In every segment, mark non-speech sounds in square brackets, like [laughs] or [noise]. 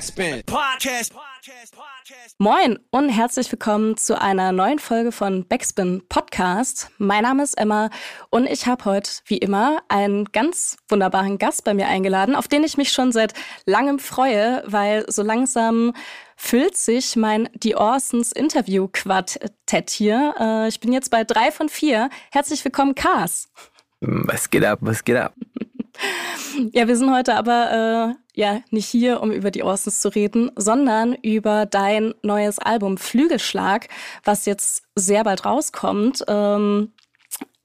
Backspin. Podcast. Moin und herzlich willkommen zu einer neuen Folge von Backspin Podcast. Mein Name ist Emma und ich habe heute, wie immer, einen ganz wunderbaren Gast bei mir eingeladen, auf den ich mich schon seit langem freue, weil so langsam füllt sich mein Die Orsons Interview-Quartett hier. Äh, ich bin jetzt bei drei von vier. Herzlich willkommen, Kars. Was geht ab, was geht ab? [laughs] Ja, wir sind heute aber äh, ja nicht hier, um über die Orsons zu reden, sondern über dein neues Album Flügelschlag, was jetzt sehr bald rauskommt. Ähm,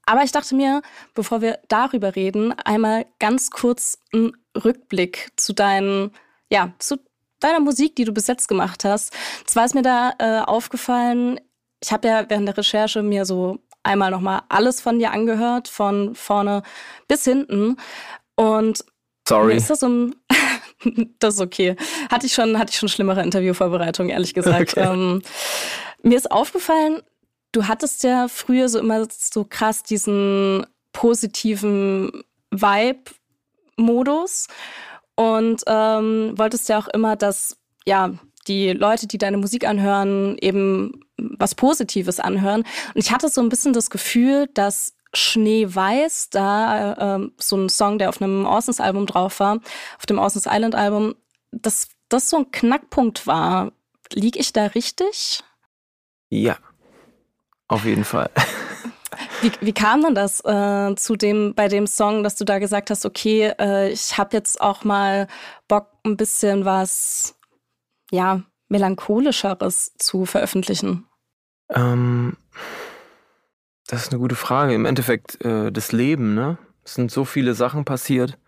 aber ich dachte mir, bevor wir darüber reden, einmal ganz kurz einen Rückblick zu deinen, ja, zu deiner Musik, die du bis jetzt gemacht hast. Zwar ist mir da äh, aufgefallen, ich habe ja während der Recherche mir so einmal nochmal alles von dir angehört, von vorne bis hinten. Und Sorry. Ist das, um [laughs] das ist okay. Hatte ich schon, hatte ich schon schlimmere Interviewvorbereitungen, ehrlich gesagt. Okay. Ähm, mir ist aufgefallen, du hattest ja früher so immer so krass diesen positiven Vibe-Modus und ähm, wolltest ja auch immer, dass ja die Leute, die deine Musik anhören, eben was Positives anhören. Und ich hatte so ein bisschen das Gefühl, dass Schneeweiß, da äh, so ein Song, der auf einem Orsons Album drauf war, auf dem Orsons Island Album, dass das so ein Knackpunkt war. Lieg ich da richtig? Ja, auf jeden Fall. [laughs] Wie, wie kam denn das äh, zu dem, bei dem Song, dass du da gesagt hast, okay, äh, ich habe jetzt auch mal Bock, ein bisschen was, ja, melancholischeres zu veröffentlichen? Ähm, das ist eine gute Frage. Im Endeffekt äh, das Leben, ne? Es sind so viele Sachen passiert,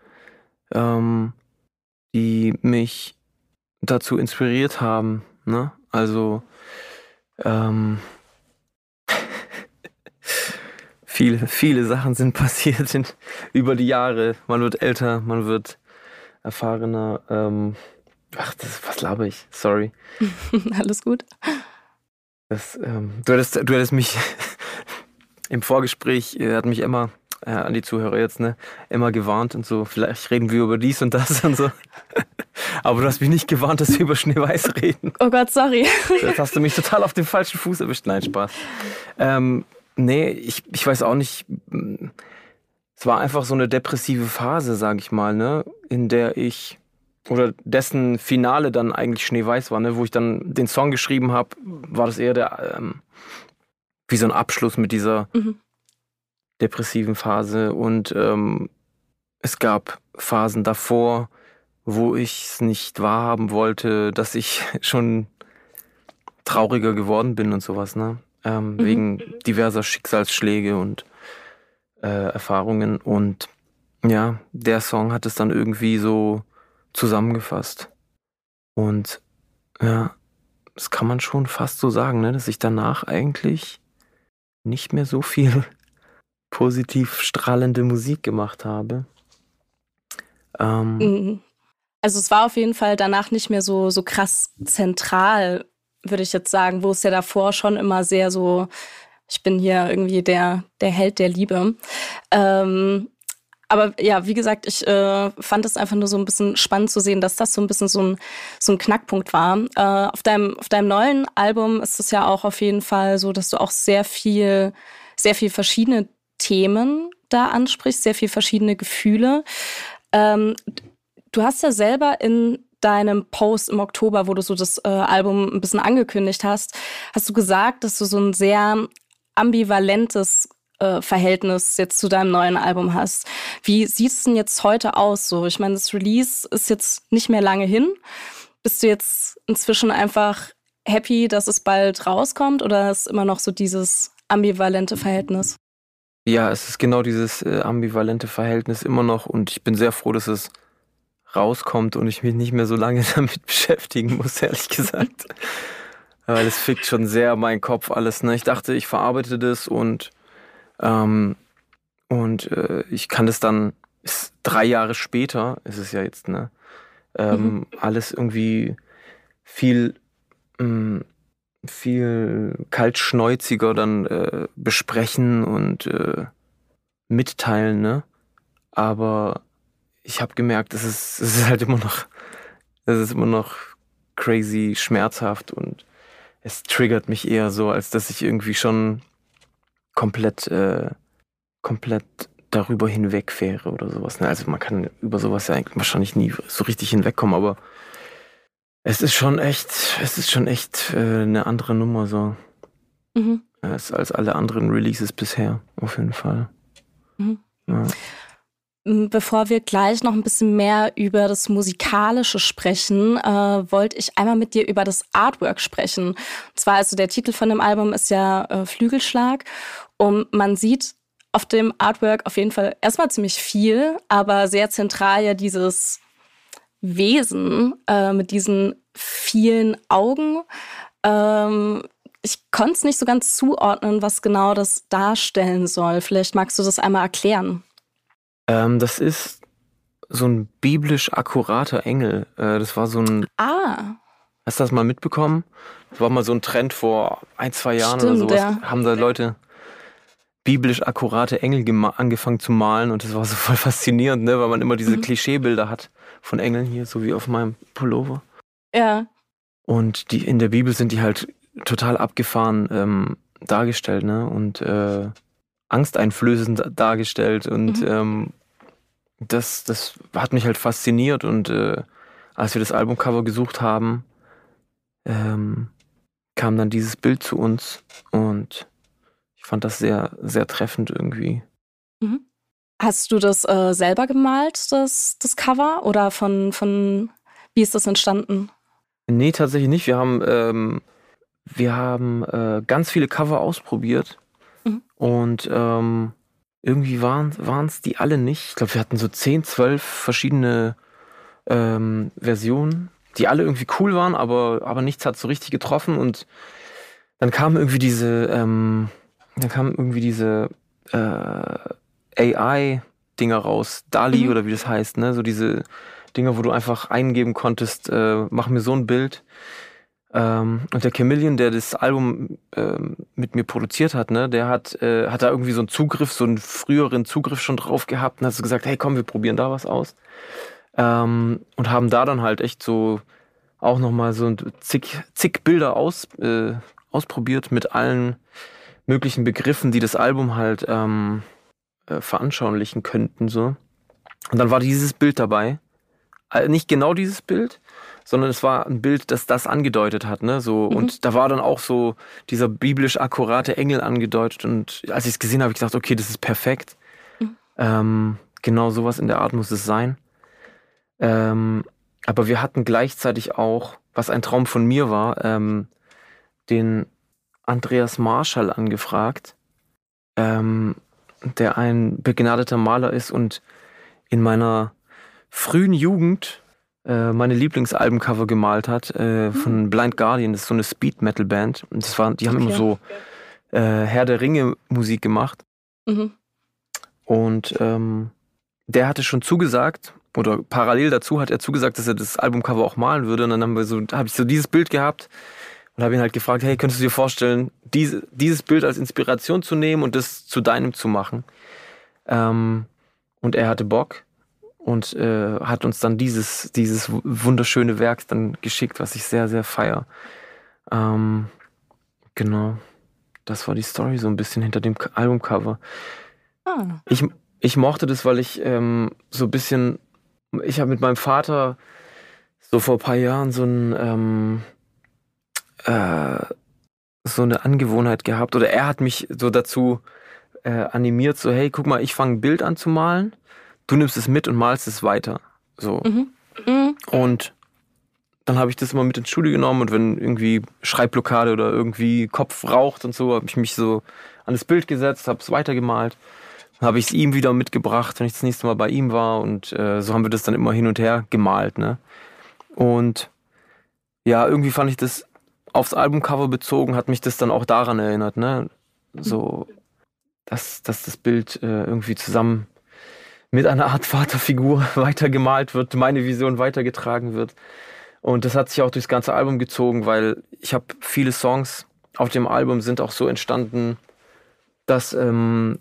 ähm, die mich dazu inspiriert haben, ne? Also ähm, [laughs] viele, viele Sachen sind [laughs] passiert in, über die Jahre. Man wird älter, man wird erfahrener. Ähm, ach, das, was laber ich? Sorry. [laughs] Alles gut. Das, ähm, du, hättest, du hättest mich im Vorgespräch äh, hat mich Emma, äh, an die Zuhörer jetzt, ne, immer gewarnt und so, vielleicht reden wir über dies und das und so. [laughs] Aber du hast mich nicht gewarnt, dass wir über Schneeweiß reden. Oh Gott, sorry. [laughs] Jetzt hast du mich total auf dem falschen Fuß erwischt. Nein, Spaß. Ähm, nee, ich, ich weiß auch nicht. Es war einfach so eine depressive Phase, sag ich mal, ne, in der ich oder dessen Finale dann eigentlich Schneeweiß war, ne, wo ich dann den Song geschrieben habe, war das eher der ähm, wie so ein Abschluss mit dieser mhm. depressiven Phase. Und ähm, es gab Phasen davor, wo ich es nicht wahrhaben wollte, dass ich [laughs] schon trauriger geworden bin und sowas, ne? Ähm, mhm. Wegen diverser Schicksalsschläge und äh, Erfahrungen. Und ja, der Song hat es dann irgendwie so zusammengefasst. Und ja, das kann man schon fast so sagen, ne? dass ich danach eigentlich nicht mehr so viel [laughs] positiv strahlende Musik gemacht habe. Ähm, mhm. also es war auf jeden Fall danach nicht mehr so, so krass zentral, würde ich jetzt sagen, wo es ja davor schon immer sehr so, ich bin hier irgendwie der, der Held der Liebe. Ähm, aber ja, wie gesagt, ich äh, fand es einfach nur so ein bisschen spannend zu sehen, dass das so ein bisschen so ein, so ein Knackpunkt war. Äh, auf, deinem, auf deinem neuen Album ist es ja auch auf jeden Fall so, dass du auch sehr viel, sehr viel verschiedene Themen da ansprichst, sehr viel verschiedene Gefühle. Ähm, du hast ja selber in deinem Post im Oktober, wo du so das äh, Album ein bisschen angekündigt hast, hast du gesagt, dass du so ein sehr ambivalentes äh, Verhältnis jetzt zu deinem neuen Album hast. Wie sieht es denn jetzt heute aus? So, ich meine, das Release ist jetzt nicht mehr lange hin. Bist du jetzt inzwischen einfach happy, dass es bald rauskommt oder ist immer noch so dieses ambivalente Verhältnis? Ja, es ist genau dieses äh, ambivalente Verhältnis immer noch und ich bin sehr froh, dass es rauskommt und ich mich nicht mehr so lange [laughs] damit beschäftigen muss, ehrlich gesagt. [laughs] Weil es fickt schon sehr meinen Kopf alles. Ne? Ich dachte, ich verarbeite das und ähm, und äh, ich kann das dann, ist drei Jahre später, ist es ja jetzt, ne? Ähm, mhm. Alles irgendwie viel, mh, mm, viel kaltschneuziger dann äh, besprechen und äh, mitteilen, ne? Aber ich habe gemerkt, es ist, es ist halt immer noch, es ist immer noch crazy schmerzhaft und es triggert mich eher so, als dass ich irgendwie schon komplett, äh, komplett darüber hinweg wäre oder sowas. Ne? Also man kann über sowas ja eigentlich wahrscheinlich nie so richtig hinwegkommen, aber es ist schon echt, es ist schon echt äh, eine andere Nummer so. Mhm. Als, als alle anderen Releases bisher, auf jeden Fall. Mhm. Ja. Bevor wir gleich noch ein bisschen mehr über das Musikalische sprechen, äh, wollte ich einmal mit dir über das Artwork sprechen. Und zwar, also der Titel von dem Album ist ja äh, Flügelschlag. Und man sieht auf dem Artwork auf jeden Fall erstmal ziemlich viel, aber sehr zentral ja dieses Wesen äh, mit diesen vielen Augen. Ähm, ich konnte es nicht so ganz zuordnen, was genau das darstellen soll. Vielleicht magst du das einmal erklären. Ähm, das ist so ein biblisch akkurater Engel. Äh, das war so ein. Ah. Hast du das mal mitbekommen? Das war mal so ein Trend vor ein, zwei Jahren Stimmt, oder sowas. Ja. Haben da Leute biblisch akkurate Engel angefangen zu malen und das war so [laughs] voll faszinierend, ne? weil man immer diese mhm. Klischeebilder hat von Engeln hier, so wie auf meinem Pullover. Ja. Und die in der Bibel sind die halt total abgefahren ähm, dargestellt, ne? Und äh, angsteinflößend dargestellt und mhm. ähm, das, das hat mich halt fasziniert und äh, als wir das Albumcover gesucht haben, ähm, kam dann dieses Bild zu uns und fand das sehr, sehr treffend irgendwie. Mhm. Hast du das äh, selber gemalt, das, das Cover? Oder von, von, wie ist das entstanden? Nee, tatsächlich nicht. Wir haben, ähm, wir haben äh, ganz viele Cover ausprobiert mhm. und ähm, irgendwie waren es die alle nicht. Ich glaube, wir hatten so 10, 12 verschiedene ähm, Versionen, die alle irgendwie cool waren, aber, aber nichts hat so richtig getroffen. Und dann kam irgendwie diese, ähm, dann kam irgendwie diese äh, AI-Dinger raus, DALI mhm. oder wie das heißt, ne? So diese Dinger, wo du einfach eingeben konntest, äh, mach mir so ein Bild. Ähm, und der Chameleon, der das Album ähm, mit mir produziert hat, ne, der hat, äh, hat da irgendwie so einen Zugriff, so einen früheren Zugriff schon drauf gehabt und hat so gesagt, hey komm, wir probieren da was aus. Ähm, und haben da dann halt echt so auch nochmal so zig, zig Bilder aus, äh, ausprobiert mit allen möglichen Begriffen, die das Album halt ähm, äh, veranschaulichen könnten. So. Und dann war dieses Bild dabei. Äh, nicht genau dieses Bild, sondern es war ein Bild, das das angedeutet hat, ne? So mhm. und da war dann auch so dieser biblisch akkurate Engel angedeutet und als ich es gesehen habe, habe ich gedacht, okay, das ist perfekt. Mhm. Ähm, genau sowas in der Art muss es sein. Ähm, aber wir hatten gleichzeitig auch, was ein Traum von mir war, ähm, den Andreas Marschall angefragt, ähm, der ein begnadeter Maler ist und in meiner frühen Jugend äh, meine Lieblingsalbencover gemalt hat äh, von mhm. Blind Guardian. Das ist so eine Speed Metal Band. Und das war, die haben okay. immer so äh, Herr der Ringe Musik gemacht. Mhm. Und ähm, der hatte schon zugesagt, oder parallel dazu hat er zugesagt, dass er das Albumcover auch malen würde. Und dann haben wir so, habe ich so dieses Bild gehabt und habe ihn halt gefragt, hey, könntest du dir vorstellen, diese, dieses Bild als Inspiration zu nehmen und das zu deinem zu machen? Ähm, und er hatte Bock und äh, hat uns dann dieses, dieses wunderschöne Werk dann geschickt, was ich sehr, sehr feier. Ähm, genau. Das war die Story so ein bisschen hinter dem Albumcover. Ah. Ich, ich mochte das, weil ich ähm, so ein bisschen, ich habe mit meinem Vater so vor ein paar Jahren so ein, ähm, äh, so eine Angewohnheit gehabt oder er hat mich so dazu äh, animiert, so hey, guck mal, ich fange ein Bild an zu malen du nimmst es mit und malst es weiter. So. Mhm. Mhm. Und dann habe ich das immer mit ins Studio genommen und wenn irgendwie Schreibblockade oder irgendwie Kopf raucht und so, habe ich mich so an das Bild gesetzt, habe es weitergemalt. Dann habe ich es ihm wieder mitgebracht, wenn ich das nächste Mal bei ihm war und äh, so haben wir das dann immer hin und her gemalt. Ne? Und ja, irgendwie fand ich das aufs Albumcover bezogen, hat mich das dann auch daran erinnert, ne? So, dass, dass das Bild äh, irgendwie zusammen mit einer Art Vaterfigur [laughs] weitergemalt wird, meine Vision weitergetragen wird. Und das hat sich auch durchs ganze Album gezogen, weil ich habe viele Songs auf dem Album sind auch so entstanden, dass, ähm,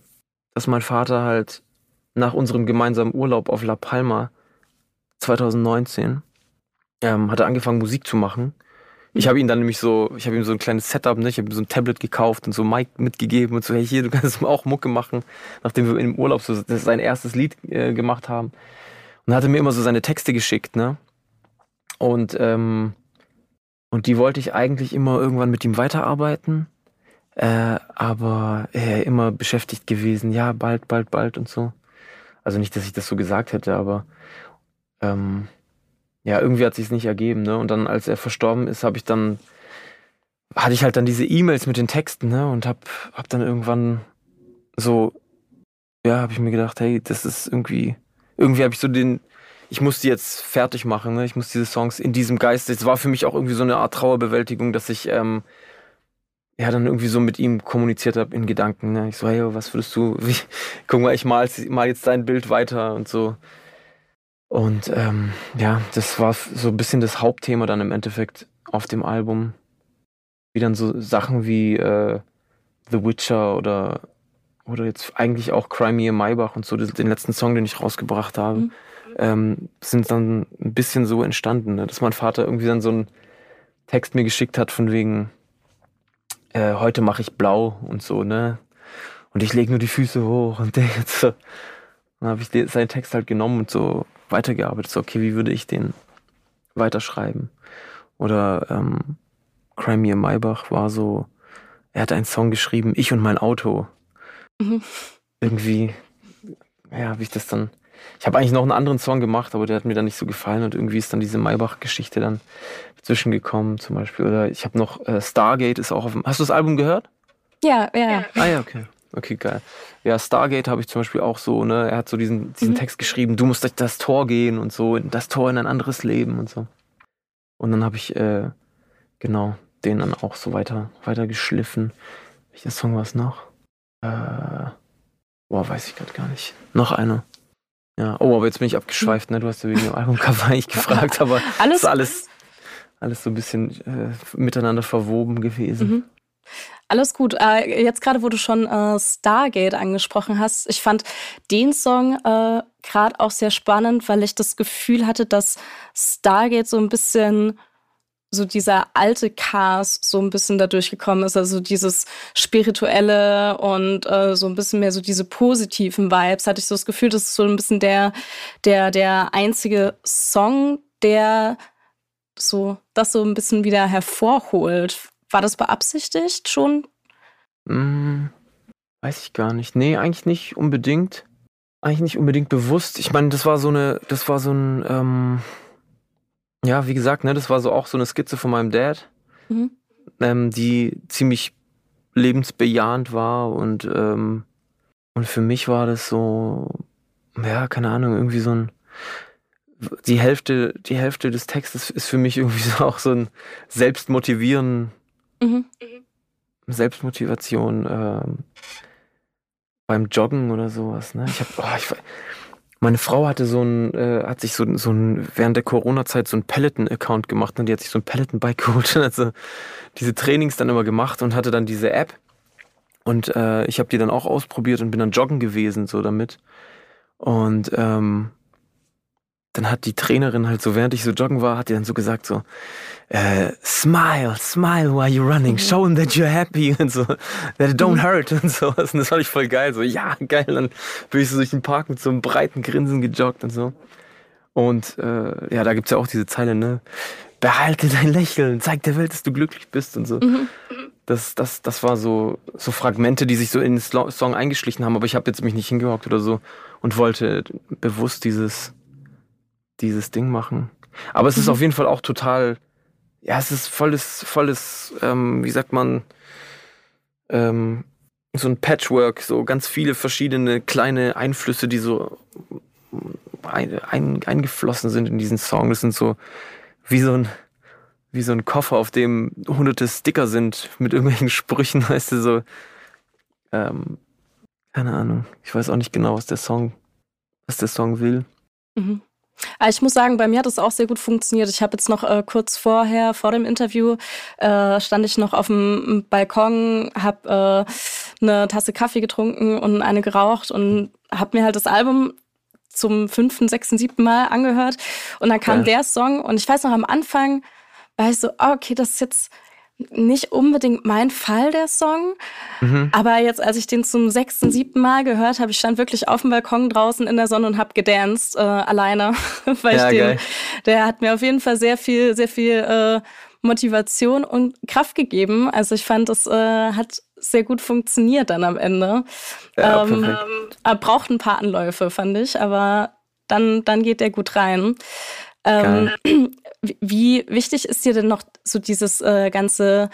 dass mein Vater halt nach unserem gemeinsamen Urlaub auf La Palma 2019 ähm, hat er angefangen Musik zu machen. Ich habe ihn dann nämlich so, ich habe ihm so ein kleines Setup, ne? ich habe ihm so ein Tablet gekauft und so Mic mitgegeben und so, hey hier, du kannst [laughs] auch Mucke machen, nachdem wir im Urlaub so sein erstes Lied äh, gemacht haben. Und hat er mir immer so seine Texte geschickt, ne? Und, ähm, und die wollte ich eigentlich immer irgendwann mit ihm weiterarbeiten. Äh, aber er immer beschäftigt gewesen, ja, bald, bald, bald und so. Also nicht, dass ich das so gesagt hätte, aber ähm, ja, irgendwie hat sich nicht ergeben, ne? Und dann, als er verstorben ist, habe ich dann, hatte ich halt dann diese E-Mails mit den Texten, ne? Und hab, hab dann irgendwann so, ja, habe ich mir gedacht, hey, das ist irgendwie, irgendwie habe ich so den, ich muss die jetzt fertig machen, ne? Ich muss diese Songs in diesem Geist. Es war für mich auch irgendwie so eine Art Trauerbewältigung, dass ich ähm, ja dann irgendwie so mit ihm kommuniziert habe in Gedanken. Ne? Ich so, hey, was würdest du, [laughs] wie, guck mal, ich mal, mal jetzt dein Bild weiter und so. Und ähm, ja, das war so ein bisschen das Hauptthema dann im Endeffekt auf dem Album. Wie dann so Sachen wie äh, The Witcher oder, oder jetzt eigentlich auch Crimea Maybach und so, den letzten Song, den ich rausgebracht habe, mhm. ähm, sind dann ein bisschen so entstanden, ne? dass mein Vater irgendwie dann so einen Text mir geschickt hat von wegen, äh, heute mache ich blau und so, ne? Und ich lege nur die Füße hoch und [laughs] der jetzt so. Dann habe ich seinen Text halt genommen und so weitergearbeitet. So, okay, wie würde ich den weiterschreiben? Oder ähm, Crimea Maybach war so, er hat einen Song geschrieben, ich und mein Auto. Mhm. Irgendwie, ja, habe ich das dann. Ich habe eigentlich noch einen anderen Song gemacht, aber der hat mir dann nicht so gefallen und irgendwie ist dann diese Maybach-Geschichte dann zwischengekommen zum Beispiel. Oder ich habe noch äh, Stargate ist auch auf dem. Hast du das Album gehört? Ja, ja. Ah ja, okay. Okay, geil. Ja, Stargate habe ich zum Beispiel auch so, ne? Er hat so diesen, diesen mhm. Text geschrieben, du musst durch das Tor gehen und so, das Tor in ein anderes Leben und so. Und dann habe ich, äh, genau, den dann auch so weiter, weiter geschliffen. Welcher Song war es noch? Äh, boah, weiß ich gerade gar nicht. Noch einer. Ja, oh, aber jetzt bin ich abgeschweift, ne? Du hast ja wegen dem Albumcover [laughs] eigentlich gefragt, aber alles, ist alles alles so ein bisschen äh, miteinander verwoben gewesen. Mhm. Alles gut. Äh, jetzt gerade, wo du schon äh, Stargate angesprochen hast, ich fand den Song äh, gerade auch sehr spannend, weil ich das Gefühl hatte, dass Stargate so ein bisschen so dieser alte Cast so ein bisschen da durchgekommen ist, also dieses spirituelle und äh, so ein bisschen mehr so diese positiven Vibes, hatte ich so das Gefühl, das ist so ein bisschen der der der einzige Song, der so das so ein bisschen wieder hervorholt. War das beabsichtigt schon? Hm, weiß ich gar nicht. Nee, eigentlich nicht unbedingt. Eigentlich nicht unbedingt bewusst. Ich meine, das war so eine, das war so ein, ähm, ja, wie gesagt, ne, das war so auch so eine Skizze von meinem Dad, mhm. ähm, die ziemlich lebensbejahend war und ähm, und für mich war das so, ja, keine Ahnung, irgendwie so ein die Hälfte, die Hälfte des Textes ist für mich irgendwie [laughs] so auch so ein Selbstmotivieren, mhm. Selbstmotivation ähm, beim Joggen oder sowas. Ne? Ich hab, oh, ich, meine Frau hatte so ein, äh, hat sich so, so ein, während der Corona-Zeit so ein Peloton-Account gemacht und die hat sich so ein Peloton-Bike [laughs] geholt und hat so diese Trainings dann immer gemacht und hatte dann diese App. Und äh, ich habe die dann auch ausprobiert und bin dann joggen gewesen, so damit. Und ähm, dann hat die Trainerin halt so, während ich so joggen war, hat die dann so gesagt so, äh, smile, smile while you're running, mhm. show them that you're happy und so, that it don't mhm. hurt und sowas. Und das fand ich voll geil. So, ja, geil. Dann bin ich so durch den Park mit so einem breiten Grinsen gejoggt und so. Und äh, ja, da gibt's ja auch diese Zeile, ne? Behalte dein Lächeln, zeig der Welt, dass du glücklich bist und so. Mhm. Das, das, das war so, so Fragmente, die sich so in den Song eingeschlichen haben, aber ich habe jetzt mich nicht hingehockt oder so und wollte bewusst dieses dieses Ding machen. Aber es ist mhm. auf jeden Fall auch total, ja, es ist volles, volles, ähm, wie sagt man, ähm, so ein Patchwork, so ganz viele verschiedene kleine Einflüsse, die so ein, ein, eingeflossen sind in diesen Song. Das sind so wie so ein wie so ein Koffer, auf dem hunderte Sticker sind mit irgendwelchen [laughs] Sprüchen, weißt du, so ähm, keine Ahnung. Ich weiß auch nicht genau, was der Song, was der Song will. Mhm. Ah, ich muss sagen, bei mir hat es auch sehr gut funktioniert. Ich habe jetzt noch äh, kurz vorher, vor dem Interview, äh, stand ich noch auf dem Balkon, habe äh, eine Tasse Kaffee getrunken und eine geraucht und habe mir halt das Album zum fünften, sechsten, siebten Mal angehört. Und dann kam ja. der Song und ich weiß noch am Anfang war ich so, oh, okay, das ist jetzt nicht unbedingt mein Fall, der Song. Mhm. Aber jetzt, als ich den zum sechsten, siebten Mal gehört habe, ich stand wirklich auf dem Balkon draußen in der Sonne und habe gedanced, äh, alleine. [laughs] Weil ja, ich den, der hat mir auf jeden Fall sehr viel, sehr viel äh, Motivation und Kraft gegeben. Also ich fand, es äh, hat sehr gut funktioniert dann am Ende. Ja, ähm, er braucht ein paar Anläufe, fand ich, aber dann, dann geht der gut rein. Ähm, [clears throat] wie wichtig ist dir denn noch so dieses äh, ganze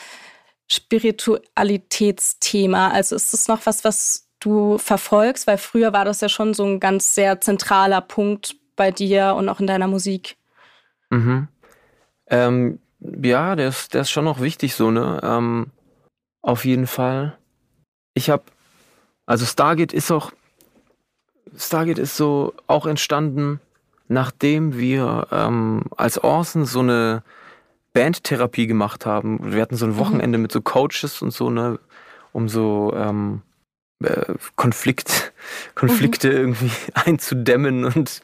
Spiritualitätsthema? Also ist es noch was, was du verfolgst? Weil früher war das ja schon so ein ganz sehr zentraler Punkt bei dir und auch in deiner Musik. Mhm. Ähm, ja, der ist, der ist schon noch wichtig so, ne? Ähm, auf jeden Fall. Ich habe, also Stargate ist auch, Stargate ist so auch entstanden nachdem wir ähm, als Orson so eine Bandtherapie gemacht haben. Wir hatten so ein mhm. Wochenende mit so Coaches und so, ne, um so ähm, äh, Konflikt, [laughs] Konflikte mhm. irgendwie [laughs] einzudämmen und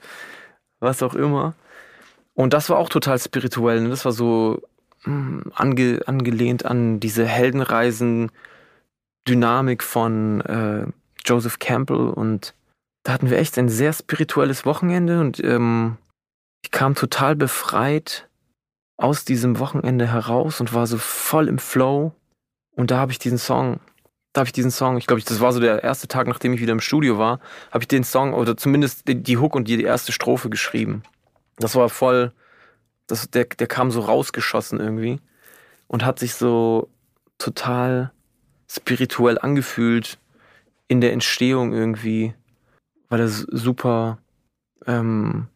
was auch immer. Und das war auch total spirituell. Ne? Das war so mh, hm, ange, angelehnt an diese Heldenreisen, Dynamik von äh, Joseph Campbell und da hatten wir echt ein sehr spirituelles Wochenende und ähm, ich kam total befreit aus diesem Wochenende heraus und war so voll im Flow. Und da habe ich diesen Song, da habe ich diesen Song, ich glaube, das war so der erste Tag, nachdem ich wieder im Studio war, habe ich den Song oder zumindest die, die Hook und die, die erste Strophe geschrieben. Das war voll, das, der, der kam so rausgeschossen irgendwie und hat sich so total spirituell angefühlt in der Entstehung irgendwie weil das super ähm,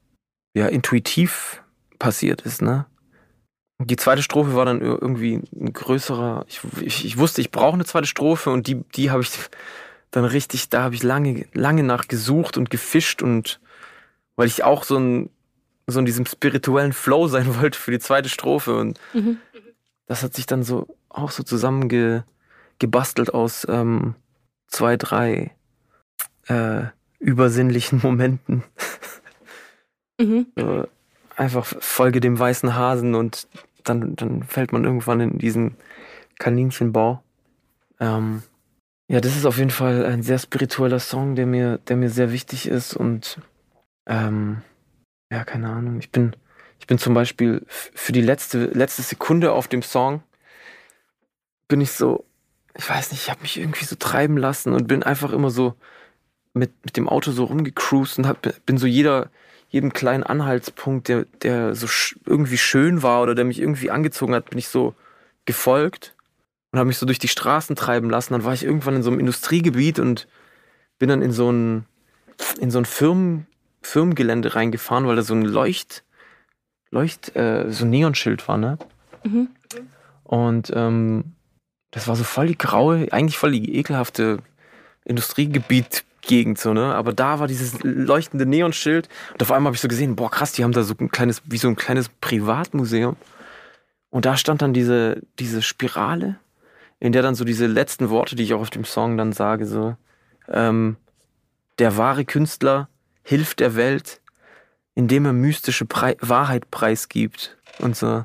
ja, intuitiv passiert ist, ne? Die zweite Strophe war dann irgendwie ein größerer. Ich, ich, ich wusste, ich brauche eine zweite Strophe und die, die habe ich [laughs] dann richtig, da habe ich lange, lange nach gesucht und gefischt und weil ich auch so, ein, so in diesem spirituellen Flow sein [laughs] wollte für die zweite Strophe. Und mhm. das hat sich dann so auch so zusammengebastelt aus ähm, zwei, drei äh, übersinnlichen Momenten. Mhm. Einfach folge dem weißen Hasen und dann, dann fällt man irgendwann in diesen Kaninchenbau. Ähm, ja, das ist auf jeden Fall ein sehr spiritueller Song, der mir, der mir sehr wichtig ist und ähm, ja, keine Ahnung. Ich bin, ich bin zum Beispiel für die letzte, letzte Sekunde auf dem Song bin ich so, ich weiß nicht, ich habe mich irgendwie so treiben lassen und bin einfach immer so mit, mit dem Auto so rumgecruised und hab, bin so jeder, jedem kleinen Anhaltspunkt, der, der so sch irgendwie schön war oder der mich irgendwie angezogen hat, bin ich so gefolgt und habe mich so durch die Straßen treiben lassen. Dann war ich irgendwann in so einem Industriegebiet und bin dann in so ein, in so ein Firmen, Firmengelände reingefahren, weil da so ein Leucht, Leucht, äh, so ein Neonschild war, ne? Mhm. Und ähm, das war so voll die graue, eigentlich voll die ekelhafte Industriegebiet Gegend so, ne? Aber da war dieses leuchtende Neonschild und auf einmal habe ich so gesehen, boah, krass, die haben da so ein kleines, wie so ein kleines Privatmuseum. Und da stand dann diese, diese Spirale, in der dann so diese letzten Worte, die ich auch auf dem Song dann sage, so, ähm, der wahre Künstler hilft der Welt, indem er mystische Pre Wahrheit preisgibt und so.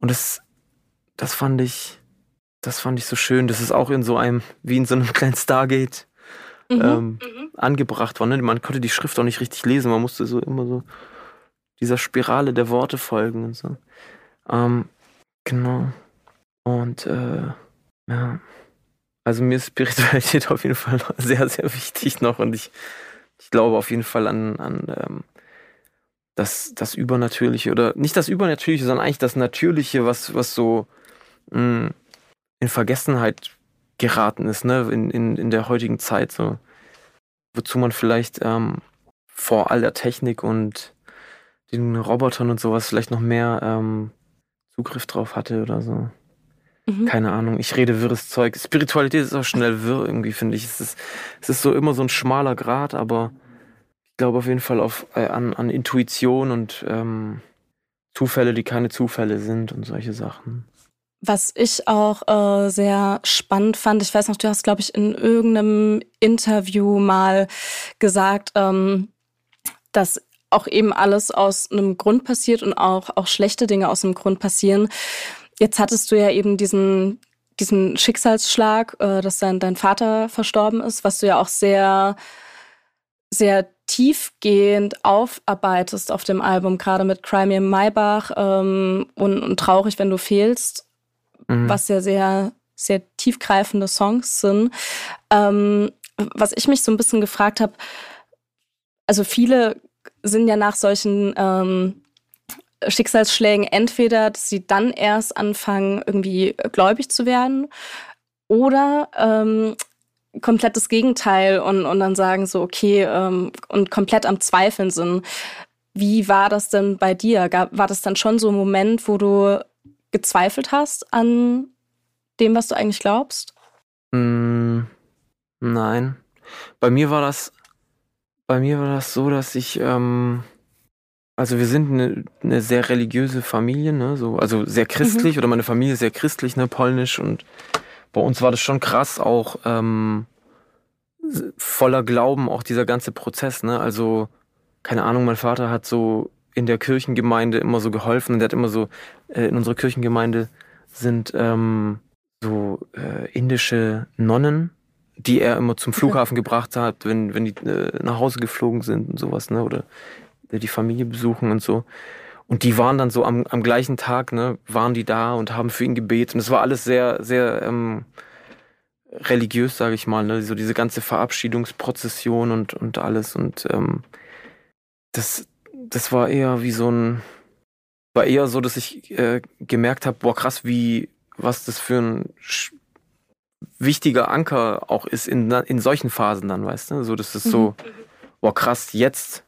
Und das, das fand ich, das fand ich so schön. Das ist auch in so einem, wie in so einem kleinen Stargate mhm. Ähm, mhm. angebracht war. Ne? Man konnte die Schrift auch nicht richtig lesen. Man musste so immer so dieser Spirale der Worte folgen und so. Ähm, genau. Und äh, ja. Also mir ist Spiritualität [laughs] auf jeden Fall sehr, sehr wichtig noch und ich, ich glaube auf jeden Fall an, an ähm, das, das Übernatürliche oder nicht das Übernatürliche, sondern eigentlich das Natürliche, was, was so mh, mm, in Vergessenheit geraten ist, ne, in, in, in der heutigen Zeit, so. Wozu man vielleicht ähm, vor all der Technik und den Robotern und sowas vielleicht noch mehr ähm, Zugriff drauf hatte oder so. Mhm. Keine Ahnung, ich rede wirres Zeug. Spiritualität ist auch schnell wirr irgendwie, finde ich. Es ist, es ist so immer so ein schmaler Grad, aber ich glaube auf jeden Fall auf, äh, an, an Intuition und ähm, Zufälle, die keine Zufälle sind und solche Sachen. Was ich auch äh, sehr spannend fand, ich weiß noch, du hast, glaube ich, in irgendeinem Interview mal gesagt, ähm, dass auch eben alles aus einem Grund passiert und auch, auch schlechte Dinge aus einem Grund passieren. Jetzt hattest du ja eben diesen, diesen Schicksalsschlag, äh, dass dein, dein Vater verstorben ist, was du ja auch sehr, sehr tiefgehend aufarbeitest auf dem Album, gerade mit Cry Me Maybach ähm, und, und Traurig, wenn du fehlst, mhm. was ja sehr, sehr tiefgreifende Songs sind. Ähm, was ich mich so ein bisschen gefragt habe, also viele sind ja nach solchen ähm, Schicksalsschlägen entweder, dass sie dann erst anfangen, irgendwie gläubig zu werden oder ähm, komplett das Gegenteil und, und dann sagen so, okay, ähm, und komplett am Zweifeln sind. Wie war das denn bei dir? Gab, war das dann schon so ein Moment, wo du gezweifelt hast an dem, was du eigentlich glaubst? Mm, nein. Bei mir war das, bei mir war das so, dass ich, ähm, also wir sind eine, eine sehr religiöse Familie, ne? So, also sehr christlich mhm. oder meine Familie ist sehr christlich, ne, polnisch und bei uns war das schon krass, auch ähm, voller Glauben, auch dieser ganze Prozess, ne? Also, keine Ahnung, mein Vater hat so in der Kirchengemeinde immer so geholfen und der hat immer so, äh, in unserer Kirchengemeinde sind ähm, so äh, indische Nonnen, die er immer zum Flughafen okay. gebracht hat, wenn, wenn die äh, nach Hause geflogen sind und sowas, ne? Oder die Familie besuchen und so. Und die waren dann so am, am gleichen Tag, ne, waren die da und haben für ihn gebetet. Und es war alles sehr, sehr ähm, religiös, sage ich mal, ne? So diese ganze Verabschiedungsprozession und, und alles. Und ähm, das, das war eher wie so ein, war eher so, dass ich äh, gemerkt habe, boah, krass, wie, was das für ein wichtiger Anker auch ist in, in solchen Phasen dann, weißt du? So, das ist so, mhm. boah, krass, jetzt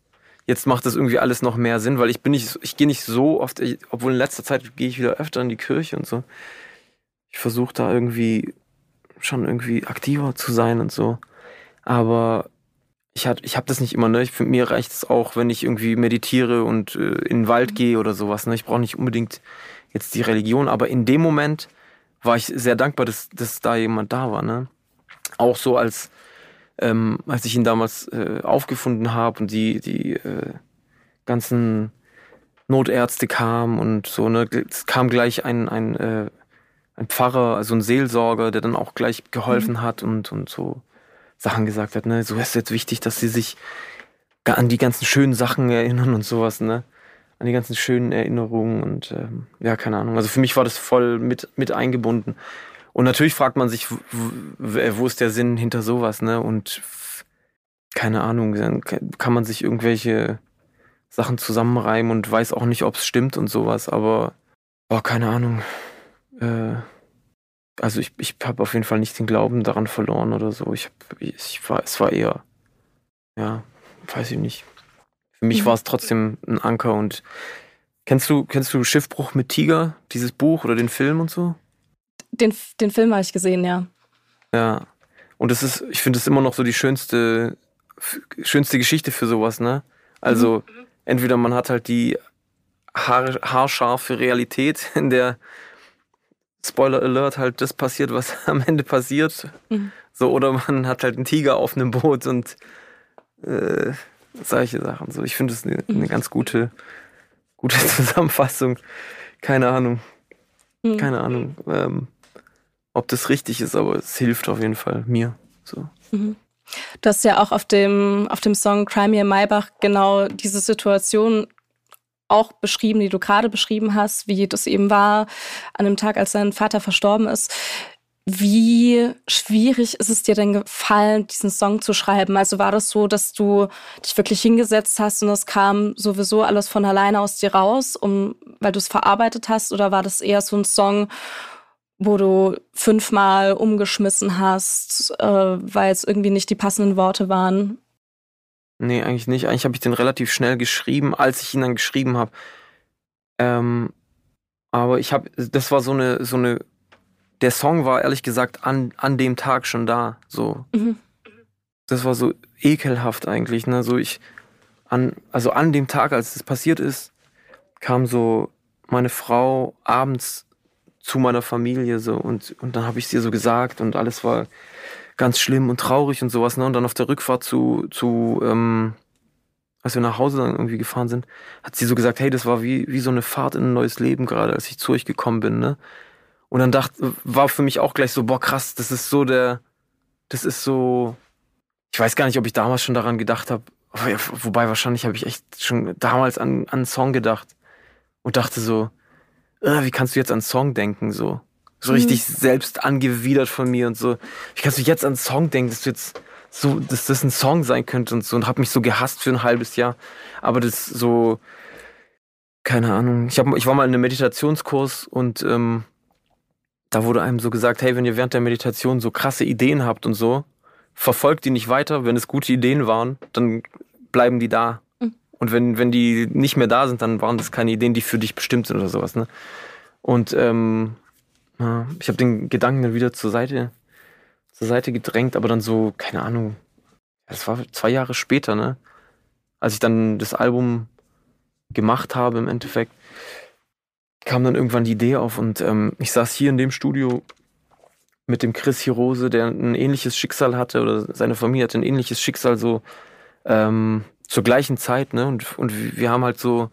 jetzt macht das irgendwie alles noch mehr Sinn, weil ich bin nicht, ich gehe nicht so oft, ich, obwohl in letzter Zeit gehe ich wieder öfter in die Kirche und so. Ich versuche da irgendwie schon irgendwie aktiver zu sein und so. Aber ich, hat, ich habe das nicht immer, ne? Ich, für mir reicht es auch, wenn ich irgendwie meditiere und äh, in den Wald gehe oder sowas. Ne? Ich brauche nicht unbedingt jetzt die Religion, aber in dem Moment war ich sehr dankbar, dass, dass da jemand da war. Ne? Auch so als ähm, als ich ihn damals äh, aufgefunden habe und die, die äh, ganzen Notärzte kamen und so, ne, es kam gleich ein, ein, äh, ein Pfarrer, also ein Seelsorger, der dann auch gleich geholfen mhm. hat und, und so Sachen gesagt hat, ne, so ist jetzt wichtig, dass sie sich an die ganzen schönen Sachen erinnern und sowas, ne? An die ganzen schönen Erinnerungen und ähm, ja, keine Ahnung. Also für mich war das voll mit, mit eingebunden. Und natürlich fragt man sich, wo ist der Sinn hinter sowas, ne? Und keine Ahnung, dann kann man sich irgendwelche Sachen zusammenreimen und weiß auch nicht, ob es stimmt und sowas, aber boah, keine Ahnung. Äh, also ich, ich habe auf jeden Fall nicht den Glauben daran verloren oder so. Ich, hab, ich war, es war eher, ja, weiß ich nicht. Für mich mhm. war es trotzdem ein Anker und kennst du, kennst du Schiffbruch mit Tiger, dieses Buch oder den Film und so? Den, den Film habe ich gesehen, ja. Ja. Und das ist, ich finde es immer noch so die schönste, schönste Geschichte für sowas, ne? Also, mhm. entweder man hat halt die haar, haarscharfe Realität, in der Spoiler Alert halt das passiert, was [laughs] am Ende passiert. Mhm. So, oder man hat halt einen Tiger auf einem Boot und äh, solche Sachen. So, ich finde es eine, mhm. ganz gute, gute [laughs] Zusammenfassung. Keine Ahnung. Mhm. Keine Ahnung. Ähm, ob das richtig ist, aber es hilft auf jeden Fall mir. So. Mhm. Du hast ja auch auf dem, auf dem Song Cry Me Maybach genau diese Situation auch beschrieben, die du gerade beschrieben hast, wie das eben war an dem Tag, als dein Vater verstorben ist. Wie schwierig ist es dir denn gefallen, diesen Song zu schreiben? Also war das so, dass du dich wirklich hingesetzt hast und es kam sowieso alles von alleine aus dir raus, um, weil du es verarbeitet hast? Oder war das eher so ein Song, wo du fünfmal umgeschmissen hast, äh, weil es irgendwie nicht die passenden Worte waren? Nee, eigentlich nicht. Eigentlich habe ich den relativ schnell geschrieben, als ich ihn dann geschrieben habe. Ähm, aber ich habe, das war so eine, so eine, der Song war ehrlich gesagt an, an dem Tag schon da. So. Mhm. Das war so ekelhaft eigentlich. Ne? So ich, an, also an dem Tag, als es passiert ist, kam so meine Frau abends zu meiner Familie so und, und dann habe ich es ihr so gesagt und alles war ganz schlimm und traurig und sowas. Ne? Und dann auf der Rückfahrt zu, zu, ähm, als wir nach Hause dann irgendwie gefahren sind, hat sie so gesagt, hey, das war wie, wie so eine Fahrt in ein neues Leben gerade, als ich zu euch gekommen bin, ne? Und dann dachte, war für mich auch gleich so, boah, krass, das ist so der, das ist so, ich weiß gar nicht, ob ich damals schon daran gedacht habe, wobei wahrscheinlich habe ich echt schon damals an, an einen Song gedacht und dachte so, äh, wie kannst du jetzt an einen Song denken, so. So richtig mhm. selbst angewidert von mir und so. Wie kannst du jetzt an einen Song denken, dass du jetzt so, dass das ein Song sein könnte und so und habe mich so gehasst für ein halbes Jahr. Aber das so, keine Ahnung. Ich, hab, ich war mal in einem Meditationskurs und ähm, da wurde einem so gesagt, hey, wenn ihr während der Meditation so krasse Ideen habt und so, verfolgt die nicht weiter. Wenn es gute Ideen waren, dann bleiben die da. Mhm. Und wenn, wenn die nicht mehr da sind, dann waren das keine Ideen, die für dich bestimmt sind oder sowas. Ne? Und ähm, ich habe den Gedanken dann wieder zur Seite, zur Seite gedrängt, aber dann so, keine Ahnung, das war zwei Jahre später, ne? Als ich dann das Album gemacht habe im Endeffekt, kam dann irgendwann die Idee auf und ähm, ich saß hier in dem Studio mit dem Chris Hirose, der ein ähnliches Schicksal hatte oder seine Familie hatte ein ähnliches Schicksal so ähm, zur gleichen Zeit, ne? Und, und wir haben halt so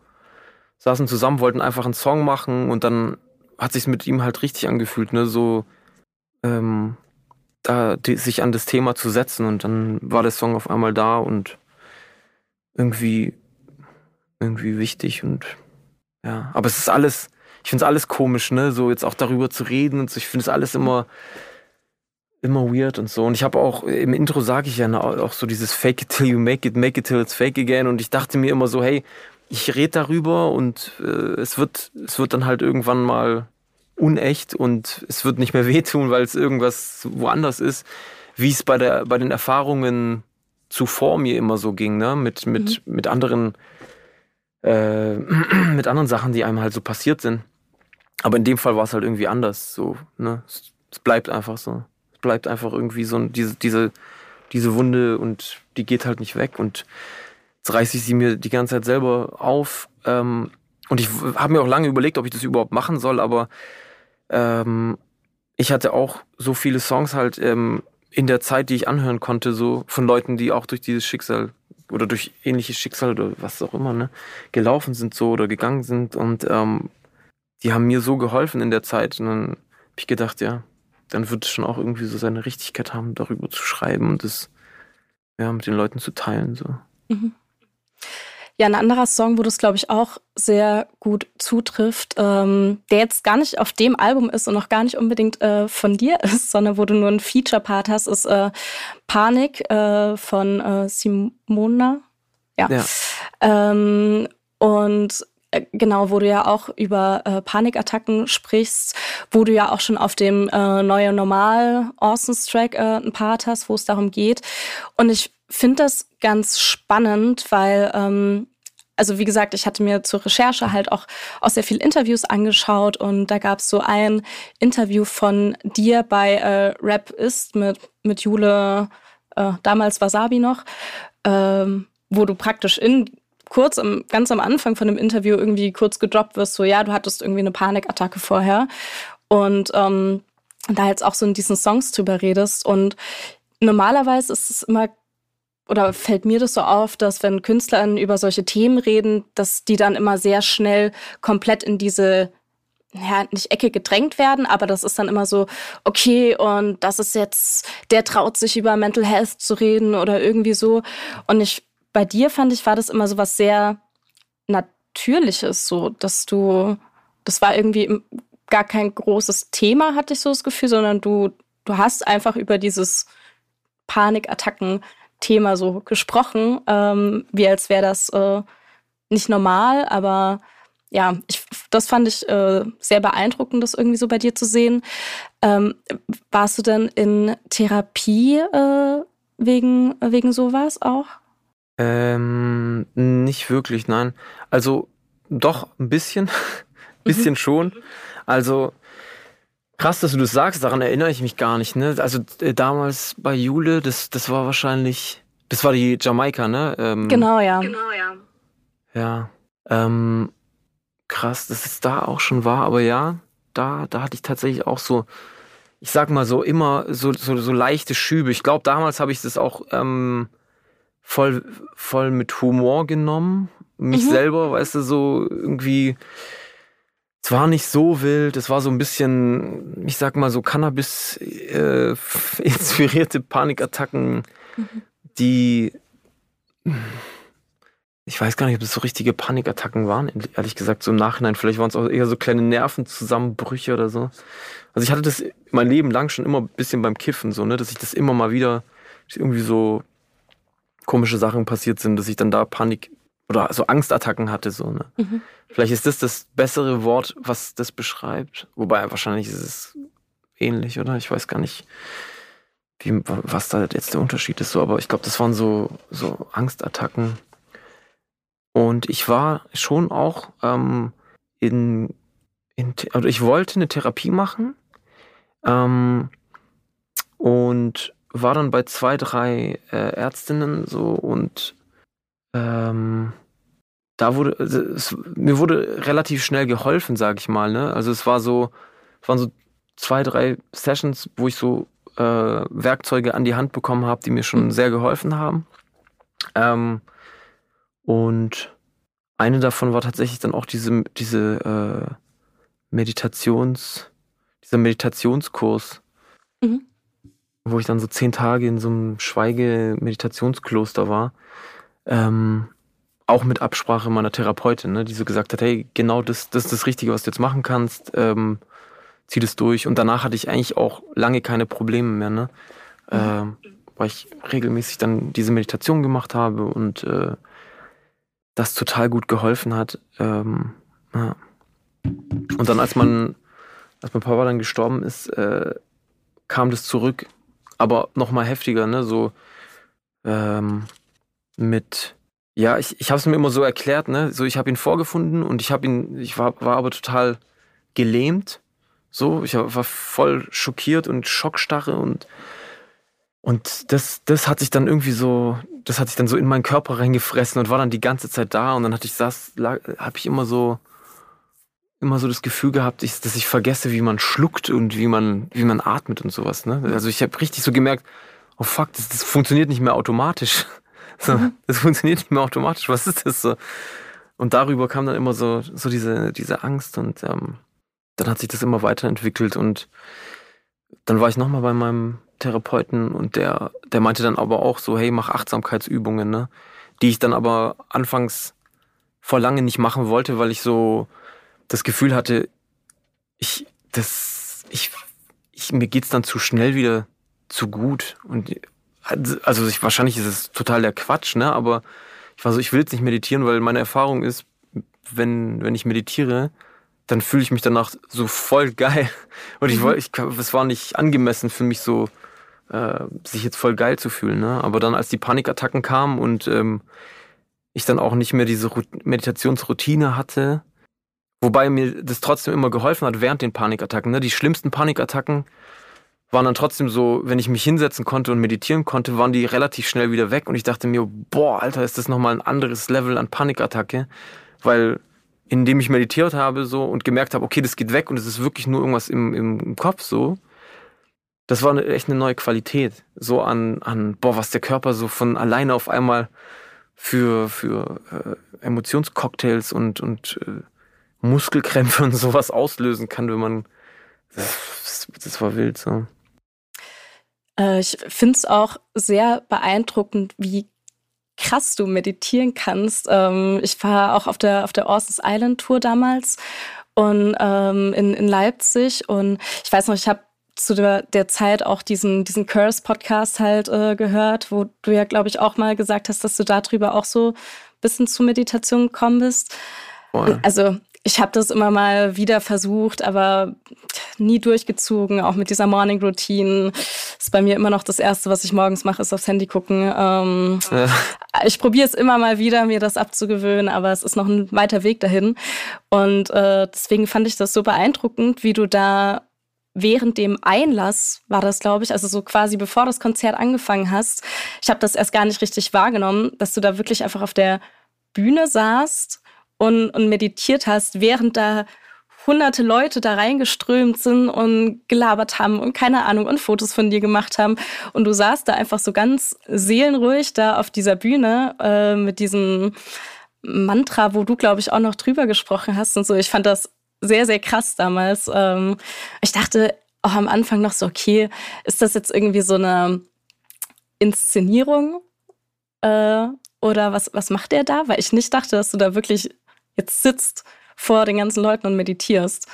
saßen zusammen, wollten einfach einen Song machen und dann hat sich's mit ihm halt richtig angefühlt, ne? So ähm, da die, sich an das Thema zu setzen und dann war der Song auf einmal da und irgendwie irgendwie wichtig und ja, aber es ist alles ich finde es alles komisch, ne? So jetzt auch darüber zu reden und so. Ich finde es alles immer, immer weird und so. Und ich habe auch, im Intro sage ich ja auch so dieses Fake it till you make it, make it till it's fake again. Und ich dachte mir immer so, hey, ich rede darüber und äh, es wird, es wird dann halt irgendwann mal unecht und es wird nicht mehr [laughs] wehtun, weil es irgendwas woanders ist, wie es bei der, bei den Erfahrungen zuvor mir immer so ging, ne? Mit, mit, mhm. mit anderen, äh, [clears throat] mit anderen Sachen, die einem halt so passiert sind. Aber in dem Fall war es halt irgendwie anders. So, ne? es, es, bleibt einfach so. Es bleibt einfach irgendwie so diese, diese, diese Wunde und die geht halt nicht weg. Und jetzt reiße ich sie mir die ganze Zeit selber auf. Ähm, und ich habe mir auch lange überlegt, ob ich das überhaupt machen soll, aber ähm, ich hatte auch so viele Songs halt ähm, in der Zeit, die ich anhören konnte, so von Leuten, die auch durch dieses Schicksal oder durch ähnliches Schicksal oder was auch immer, ne, gelaufen sind so oder gegangen sind. Und ähm, die haben mir so geholfen in der Zeit. Und dann habe ich gedacht, ja, dann wird es schon auch irgendwie so seine Richtigkeit haben, darüber zu schreiben und das ja, mit den Leuten zu teilen. So. Mhm. Ja, ein anderer Song, wo das, glaube ich, auch sehr gut zutrifft, ähm, der jetzt gar nicht auf dem Album ist und auch gar nicht unbedingt äh, von dir [laughs] ist, sondern wo du nur einen Feature-Part hast, ist äh, Panik äh, von äh, Simona. Ja. ja. Ähm, und genau, wo du ja auch über äh, Panikattacken sprichst, wo du ja auch schon auf dem äh, Neue Normal Orsons Track äh, ein Part hast, wo es darum geht. Und ich finde das ganz spannend, weil ähm, also wie gesagt, ich hatte mir zur Recherche halt auch, auch sehr viel Interviews angeschaut und da gab es so ein Interview von dir bei äh, Rap ist mit, mit Jule, äh, damals Wasabi noch, ähm, wo du praktisch in kurz am, ganz am Anfang von dem Interview irgendwie kurz gedroppt wirst, so ja, du hattest irgendwie eine Panikattacke vorher. Und ähm, da jetzt auch so in diesen Songs drüber redest. Und normalerweise ist es immer oder fällt mir das so auf, dass wenn KünstlerInnen über solche Themen reden, dass die dann immer sehr schnell komplett in diese ja, nicht Ecke gedrängt werden, aber das ist dann immer so, okay, und das ist jetzt, der traut sich über Mental Health zu reden oder irgendwie so. Und ich bei dir fand ich, war das immer so was sehr Natürliches, so, dass du, das war irgendwie gar kein großes Thema, hatte ich so das Gefühl, sondern du, du hast einfach über dieses Panikattacken-Thema so gesprochen, ähm, wie als wäre das äh, nicht normal, aber ja, ich, das fand ich äh, sehr beeindruckend, das irgendwie so bei dir zu sehen. Ähm, warst du denn in Therapie äh, wegen, wegen sowas auch? Ähm, nicht wirklich, nein. Also doch ein bisschen, [laughs] bisschen mhm. schon. Also krass, dass du das sagst, daran erinnere ich mich gar nicht. Ne? Also äh, damals bei Jule, das, das war wahrscheinlich, das war die Jamaika, ne? Ähm, genau, ja. Genau, ja. Ja. Ähm, krass, dass es da auch schon war, aber ja, da, da hatte ich tatsächlich auch so, ich sag mal so, immer so, so, so leichte Schübe. Ich glaube, damals habe ich das auch ähm, voll, voll mit Humor genommen. Mich mhm. selber, weißt du, so irgendwie es war nicht so wild, es war so ein bisschen, ich sag mal so Cannabis äh, [laughs] inspirierte Panikattacken, mhm. die ich weiß gar nicht, ob das so richtige Panikattacken waren, ehrlich gesagt, so im Nachhinein. Vielleicht waren es auch eher so kleine Nervenzusammenbrüche oder so. Also ich hatte das mein Leben lang schon immer ein bisschen beim Kiffen, so, ne, dass ich das immer mal wieder irgendwie so komische Sachen passiert sind, dass ich dann da Panik oder so Angstattacken hatte, so, ne. Mhm. Vielleicht ist das das bessere Wort, was das beschreibt. Wobei wahrscheinlich ist es ähnlich, oder? Ich weiß gar nicht, wie, was da jetzt der Unterschied ist, so, aber ich glaube, das waren so, so Angstattacken. Und ich war schon auch ähm, in, in, also ich wollte eine Therapie machen ähm, und war dann bei zwei, drei äh, Ärztinnen so und ähm, da wurde, also es, mir wurde relativ schnell geholfen, sag ich mal. Ne? Also es war so, es waren so zwei, drei Sessions, wo ich so äh, Werkzeuge an die Hand bekommen habe, die mir schon mhm. sehr geholfen haben. Ähm, und eine davon war tatsächlich dann auch diese, diese äh, Meditations, dieser Meditationskurs, mhm. Wo ich dann so zehn Tage in so einem Schweige-Meditationskloster war. Ähm, auch mit Absprache meiner Therapeutin, ne, die so gesagt hat, hey, genau das, das ist das Richtige, was du jetzt machen kannst, ähm, zieh das durch. Und danach hatte ich eigentlich auch lange keine Probleme mehr, ne? Mhm. Ähm, weil ich regelmäßig dann diese Meditation gemacht habe und äh, das total gut geholfen hat. Ähm, ja. Und dann, als man, als mein Papa dann gestorben ist, äh, kam das zurück, aber noch mal heftiger, ne? So ähm, mit, ja, ich, ich habe es mir immer so erklärt, ne? So, ich habe ihn vorgefunden und ich habe ihn, ich war, war aber total gelähmt. So, ich war voll schockiert und schockstarre und und das, das hat sich dann irgendwie so, das hat sich dann so in meinen Körper reingefressen und war dann die ganze Zeit da. Und dann hatte ich das, habe ich immer so, immer so das Gefühl gehabt, ich, dass ich vergesse, wie man schluckt und wie man, wie man atmet und sowas. Ne? Also ich habe richtig so gemerkt, oh fuck, das, das funktioniert nicht mehr automatisch. [laughs] So, mhm. Das funktioniert nicht mehr automatisch. Was ist das so? Und darüber kam dann immer so, so diese, diese Angst und ähm, dann hat sich das immer weiterentwickelt und dann war ich nochmal bei meinem Therapeuten und der, der meinte dann aber auch so, hey, mach Achtsamkeitsübungen, ne? Die ich dann aber anfangs vor lange nicht machen wollte, weil ich so das Gefühl hatte, ich, das, ich, ich, mir geht's dann zu schnell wieder zu gut. Und also ich, wahrscheinlich ist es total der Quatsch, ne? Aber ich war so, ich will jetzt nicht meditieren, weil meine Erfahrung ist, wenn, wenn ich meditiere, dann fühle ich mich danach so voll geil. [laughs] Und ich mhm. wollte, ich, es war nicht angemessen für mich so, äh, sich jetzt voll geil zu fühlen. Ne? Aber dann, als die Panikattacken kamen und ähm, ich dann auch nicht mehr diese Meditationsroutine hatte, wobei mir das trotzdem immer geholfen hat während den Panikattacken. Ne? Die schlimmsten Panikattacken waren dann trotzdem so, wenn ich mich hinsetzen konnte und meditieren konnte, waren die relativ schnell wieder weg und ich dachte mir, boah, Alter, ist das nochmal ein anderes Level an Panikattacke, weil indem ich meditiert habe so und gemerkt habe, okay, das geht weg und es ist wirklich nur irgendwas im, im Kopf so, das war eine, echt eine neue Qualität. So an, an, boah, was der Körper so von alleine auf einmal für, für äh, Emotionscocktails und, und äh, Muskelkrämpfe und sowas auslösen kann, wenn man. Das, das war wild so. Äh, ich finde es auch sehr beeindruckend, wie krass du meditieren kannst. Ähm, ich war auch auf der, auf der Orsons Island Tour damals und ähm, in, in Leipzig und ich weiß noch, ich habe zu der, der Zeit auch diesen, diesen Curse-Podcast halt äh, gehört, wo du ja, glaube ich, auch mal gesagt hast, dass du darüber auch so ein bisschen zu Meditation gekommen bist. Also ich habe das immer mal wieder versucht, aber nie durchgezogen, auch mit dieser Morning Routine. Ist bei mir immer noch das Erste, was ich morgens mache, ist aufs Handy gucken. Ähm, ja. Ich probiere es immer mal wieder, mir das abzugewöhnen, aber es ist noch ein weiter Weg dahin. Und äh, deswegen fand ich das so beeindruckend, wie du da während dem Einlass war das, glaube ich, also so quasi bevor das Konzert angefangen hast. Ich habe das erst gar nicht richtig wahrgenommen, dass du da wirklich einfach auf der Bühne saßt und, und meditiert hast, während da hunderte Leute da reingeströmt sind und gelabert haben und keine Ahnung und Fotos von dir gemacht haben. Und du saßt da einfach so ganz seelenruhig da auf dieser Bühne äh, mit diesem Mantra, wo du, glaube ich, auch noch drüber gesprochen hast und so. Ich fand das sehr, sehr krass damals. Ähm, ich dachte auch am Anfang noch so, okay, ist das jetzt irgendwie so eine Inszenierung? Äh, oder was, was macht er da? Weil ich nicht dachte, dass du da wirklich jetzt sitzt vor den ganzen Leuten und meditierst.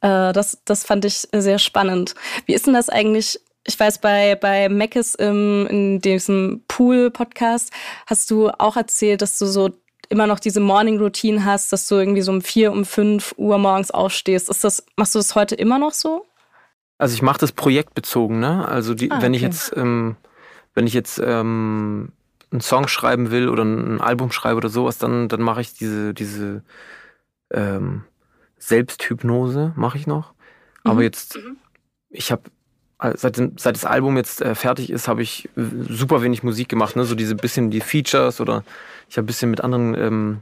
Äh, das, das fand ich sehr spannend. Wie ist denn das eigentlich? Ich weiß, bei, bei Meckes im, in diesem Pool-Podcast hast du auch erzählt, dass du so immer noch diese Morning Routine hast, dass du irgendwie so um vier, um fünf Uhr morgens aufstehst. Ist das, machst du das heute immer noch so? Also ich mache das projektbezogen, ne? Also die, ah, wenn ich jetzt, ähm, wenn ich jetzt ähm, einen Song schreiben will oder ein Album schreibe oder sowas, dann, dann mache ich diese, diese ähm, Selbsthypnose, mache ich noch. Mhm. Aber jetzt, ich habe seit, seit das Album jetzt äh, fertig ist, habe ich super wenig Musik gemacht, ne? So diese bisschen die Features oder ich habe ein bisschen mit anderen ähm,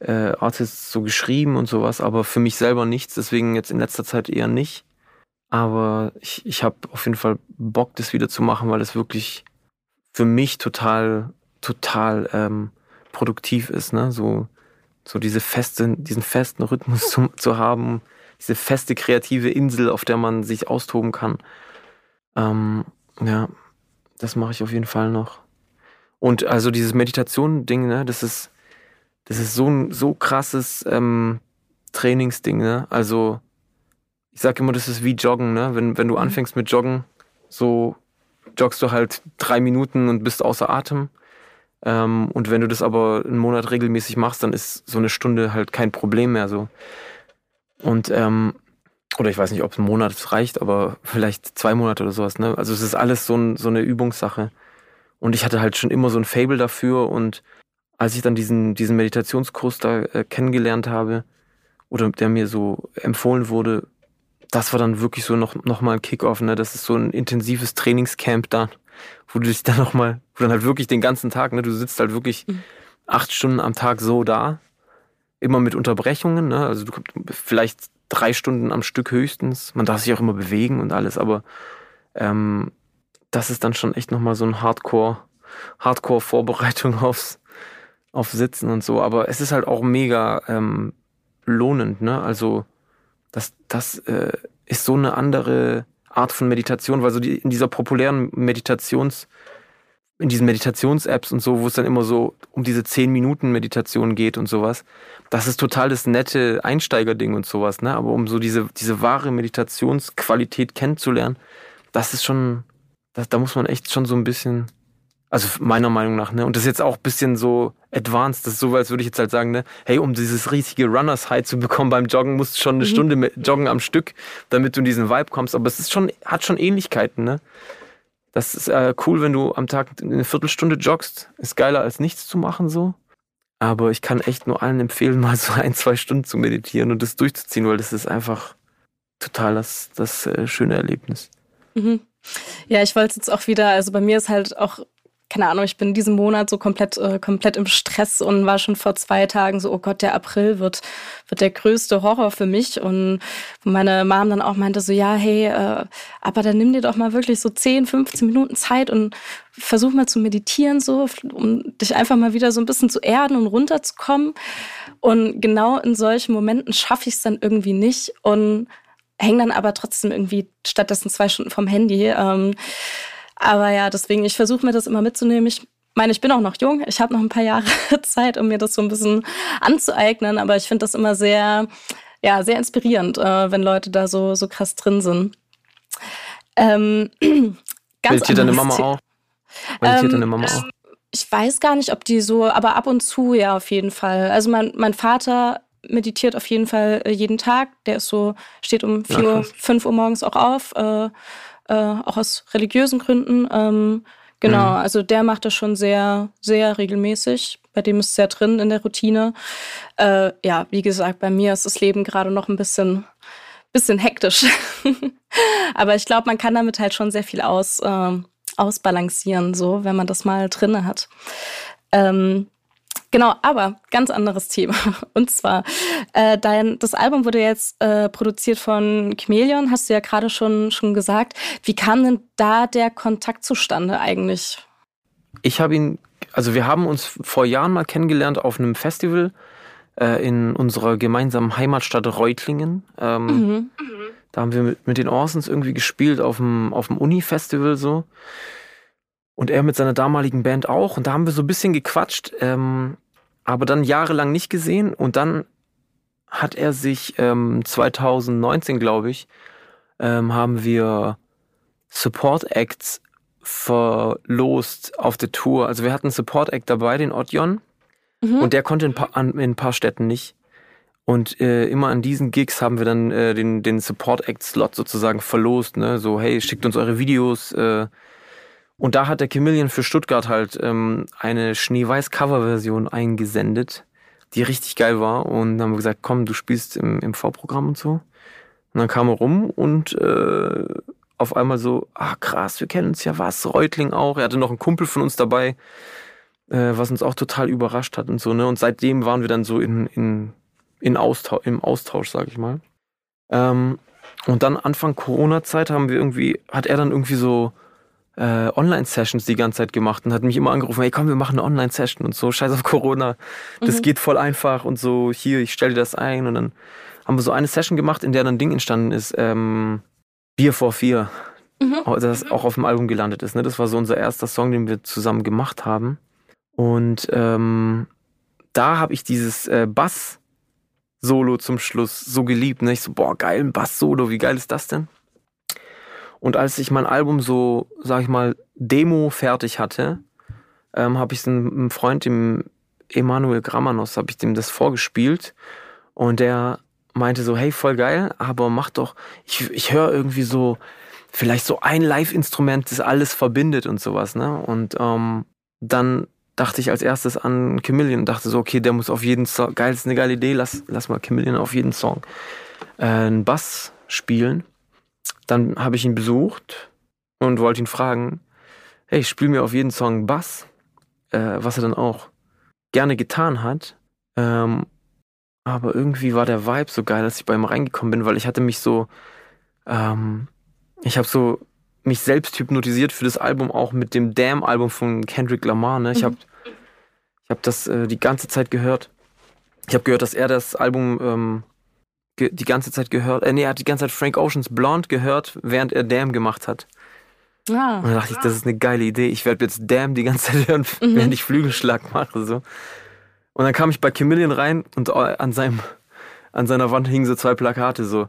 äh, Artists so geschrieben und sowas, aber für mich selber nichts, deswegen jetzt in letzter Zeit eher nicht. Aber ich, ich habe auf jeden Fall Bock, das wieder zu machen, weil es wirklich für mich total, total ähm, produktiv ist, ne? So, so diese feste, diesen festen Rhythmus zu, zu haben, diese feste kreative Insel, auf der man sich austoben kann. Ähm, ja, das mache ich auf jeden Fall noch. Und also dieses Meditation-Ding, ne, das ist, das ist so ein so krasses ähm, Trainingsding, ne? Also ich sage immer, das ist wie Joggen, ne? Wenn, wenn du mhm. anfängst mit Joggen, so joggst du halt drei Minuten und bist außer Atem. Ähm, und wenn du das aber einen Monat regelmäßig machst, dann ist so eine Stunde halt kein Problem mehr so. Und ähm, oder ich weiß nicht, ob es ein Monat reicht, aber vielleicht zwei Monate oder sowas. Ne? Also es ist alles so, ein, so eine Übungssache. Und ich hatte halt schon immer so ein Fable dafür. Und als ich dann diesen, diesen Meditationskurs da äh, kennengelernt habe, oder der mir so empfohlen wurde, das war dann wirklich so noch, noch mal ein Kickoff. Ne? Das ist so ein intensives Trainingscamp da, wo du dich dann noch mal, wo dann halt wirklich den ganzen Tag, ne, du sitzt halt wirklich mhm. acht Stunden am Tag so da, immer mit Unterbrechungen. Ne? Also du vielleicht drei Stunden am Stück höchstens. Man darf sich auch immer bewegen und alles, aber ähm, das ist dann schon echt nochmal so ein Hardcore, Hardcore-Vorbereitung [laughs] aufs, auf Sitzen und so. Aber es ist halt auch mega ähm, lohnend, ne? Also das, das äh, ist so eine andere Art von Meditation, weil so die, in dieser populären Meditations- in diesen Meditations-Apps und so, wo es dann immer so um diese 10 Minuten Meditation geht und sowas. Das ist total das nette Einsteigerding und sowas, ne? Aber um so diese, diese wahre Meditationsqualität kennenzulernen, das ist schon, das, da muss man echt schon so ein bisschen, also meiner Meinung nach, ne? Und das ist jetzt auch ein bisschen so advanced, das ist so, als würde ich jetzt halt sagen, ne? Hey, um dieses riesige Runners High zu bekommen beim Joggen, musst du schon eine mhm. Stunde joggen am Stück, damit du in diesen Vibe kommst. Aber es ist schon, hat schon Ähnlichkeiten, ne? Das ist äh, cool, wenn du am Tag eine Viertelstunde joggst. Ist geiler als nichts zu machen so. Aber ich kann echt nur allen empfehlen, [laughs] mal so ein, zwei Stunden zu meditieren und das durchzuziehen, weil das ist einfach total das, das äh, schöne Erlebnis. Mhm. Ja, ich wollte jetzt auch wieder, also bei mir ist halt auch keine Ahnung, ich bin diesen Monat so komplett, äh, komplett im Stress und war schon vor zwei Tagen so, oh Gott, der April wird, wird der größte Horror für mich. Und meine Mom dann auch meinte so, ja, hey, äh, aber dann nimm dir doch mal wirklich so 10, 15 Minuten Zeit und versuch mal zu meditieren, so, um dich einfach mal wieder so ein bisschen zu erden und runterzukommen. Und genau in solchen Momenten schaffe ich es dann irgendwie nicht und hänge dann aber trotzdem irgendwie stattdessen zwei Stunden vom Handy. Ähm, aber ja, deswegen, ich versuche mir das immer mitzunehmen. Ich meine, ich bin auch noch jung. Ich habe noch ein paar Jahre [laughs] Zeit, um mir das so ein bisschen anzueignen. Aber ich finde das immer sehr, ja, sehr inspirierend, äh, wenn Leute da so, so krass drin sind. Ähm, [clears throat] ganz Meditiert deine Mama auch? Meditiert ähm, deine Mama auch? Ich weiß gar nicht, ob die so, aber ab und zu ja auf jeden Fall. Also mein, mein Vater meditiert auf jeden Fall äh, jeden Tag. Der ist so, steht um 4 Uhr, 5 Uhr morgens auch auf. Äh, äh, auch aus religiösen Gründen. Ähm, genau, mhm. also der macht das schon sehr, sehr regelmäßig. Bei dem ist es sehr drin in der Routine. Äh, ja, wie gesagt, bei mir ist das Leben gerade noch ein bisschen, bisschen hektisch. [laughs] Aber ich glaube, man kann damit halt schon sehr viel aus, äh, ausbalancieren, so, wenn man das mal drinne hat. Ähm, Genau, aber ganz anderes Thema. [laughs] Und zwar, äh, dein, das Album wurde jetzt äh, produziert von Chameleon, hast du ja gerade schon, schon gesagt. Wie kam denn da der Kontakt zustande eigentlich? Ich habe ihn, also wir haben uns vor Jahren mal kennengelernt auf einem Festival äh, in unserer gemeinsamen Heimatstadt Reutlingen. Ähm, mhm. Da haben wir mit, mit den Orsons irgendwie gespielt auf dem, auf dem Uni-Festival so. Und er mit seiner damaligen Band auch. Und da haben wir so ein bisschen gequatscht, ähm, aber dann jahrelang nicht gesehen. Und dann hat er sich ähm, 2019, glaube ich, ähm, haben wir Support Acts verlost auf der Tour. Also wir hatten einen Support Act dabei, den Odion. Mhm. Und der konnte in, paar, in ein paar Städten nicht. Und äh, immer an diesen Gigs haben wir dann äh, den, den Support Act Slot sozusagen verlost. Ne? So, hey, schickt uns eure Videos. Äh, und da hat der Chameleon für Stuttgart halt ähm, eine Schneeweiß-Cover-Version eingesendet, die richtig geil war. Und dann haben wir gesagt, komm, du spielst im, im V-Programm und so. Und dann kam er rum und äh, auf einmal so, ah krass, wir kennen uns ja was, Reutling auch. Er hatte noch einen Kumpel von uns dabei, äh, was uns auch total überrascht hat und so. Ne? Und seitdem waren wir dann so in, in, in Austausch, im Austausch, sag ich mal. Ähm, und dann Anfang Corona-Zeit haben wir irgendwie, hat er dann irgendwie so äh, Online-Sessions die ganze Zeit gemacht und hat mich immer angerufen, hey komm, wir machen eine Online-Session und so, scheiß auf Corona, das mhm. geht voll einfach und so, hier, ich stelle dir das ein und dann haben wir so eine Session gemacht, in der dann ein Ding entstanden ist, ähm, Bier vor vier, mhm. das auch auf dem Album gelandet ist. Ne? Das war so unser erster Song, den wir zusammen gemacht haben und ähm, da habe ich dieses äh, Bass Solo zum Schluss so geliebt. Ne? Ich so, boah, geil, ein Bass-Solo, wie geil ist das denn? Und als ich mein Album so, sag ich mal, Demo fertig hatte, ähm, habe ich einem Freund, dem Emanuel Gramanos, habe ich dem das vorgespielt. Und der meinte so, hey, voll geil, aber mach doch, ich, ich höre irgendwie so, vielleicht so ein Live-Instrument, das alles verbindet und sowas, ne? Und ähm, dann dachte ich als erstes an Chameleon und dachte so, okay, der muss auf jeden Song, geil, ist eine geile Idee, lass, lass mal Chameleon auf jeden Song äh, einen Bass spielen. Dann habe ich ihn besucht und wollte ihn fragen, hey, spiel mir auf jeden Song Bass, äh, was er dann auch gerne getan hat. Ähm, aber irgendwie war der Vibe so geil, als ich bei ihm reingekommen bin, weil ich hatte mich so, ähm, ich habe so mich selbst hypnotisiert für das Album auch mit dem Damn-Album von Kendrick Lamar. Ne? Ich habe ich hab das äh, die ganze Zeit gehört. Ich habe gehört, dass er das Album ähm, die ganze Zeit gehört. Äh, nee, er hat die ganze Zeit Frank Oceans Blonde gehört, während er Damn gemacht hat. Ah. Und dann dachte ich, das ist eine geile Idee. Ich werde jetzt Damn die ganze Zeit hören, [laughs] mhm. während ich Flügelschlag mache. So. Und dann kam ich bei Chameleon rein und an, seinem, an seiner Wand hingen so zwei Plakate so.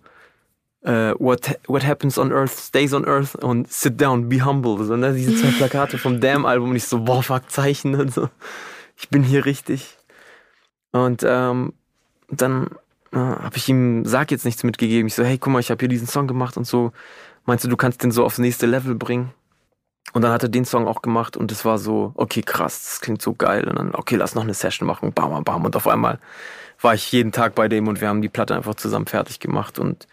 Uh, what, what happens on earth stays on earth und sit down, be humble. So, ne? Diese zwei [laughs] Plakate vom Damn-Album und ich so, boah, fuck, Zeichen und so. Ich bin hier richtig. Und ähm, dann habe ich ihm, sag jetzt nichts mitgegeben. Ich so, hey, guck mal, ich habe hier diesen Song gemacht und so. Meinst du, du kannst den so aufs nächste Level bringen? Und dann hat er den Song auch gemacht und es war so, okay, krass, das klingt so geil. Und dann, okay, lass noch eine Session machen, bam, bam, bam. Und auf einmal war ich jeden Tag bei dem und wir haben die Platte einfach zusammen fertig gemacht und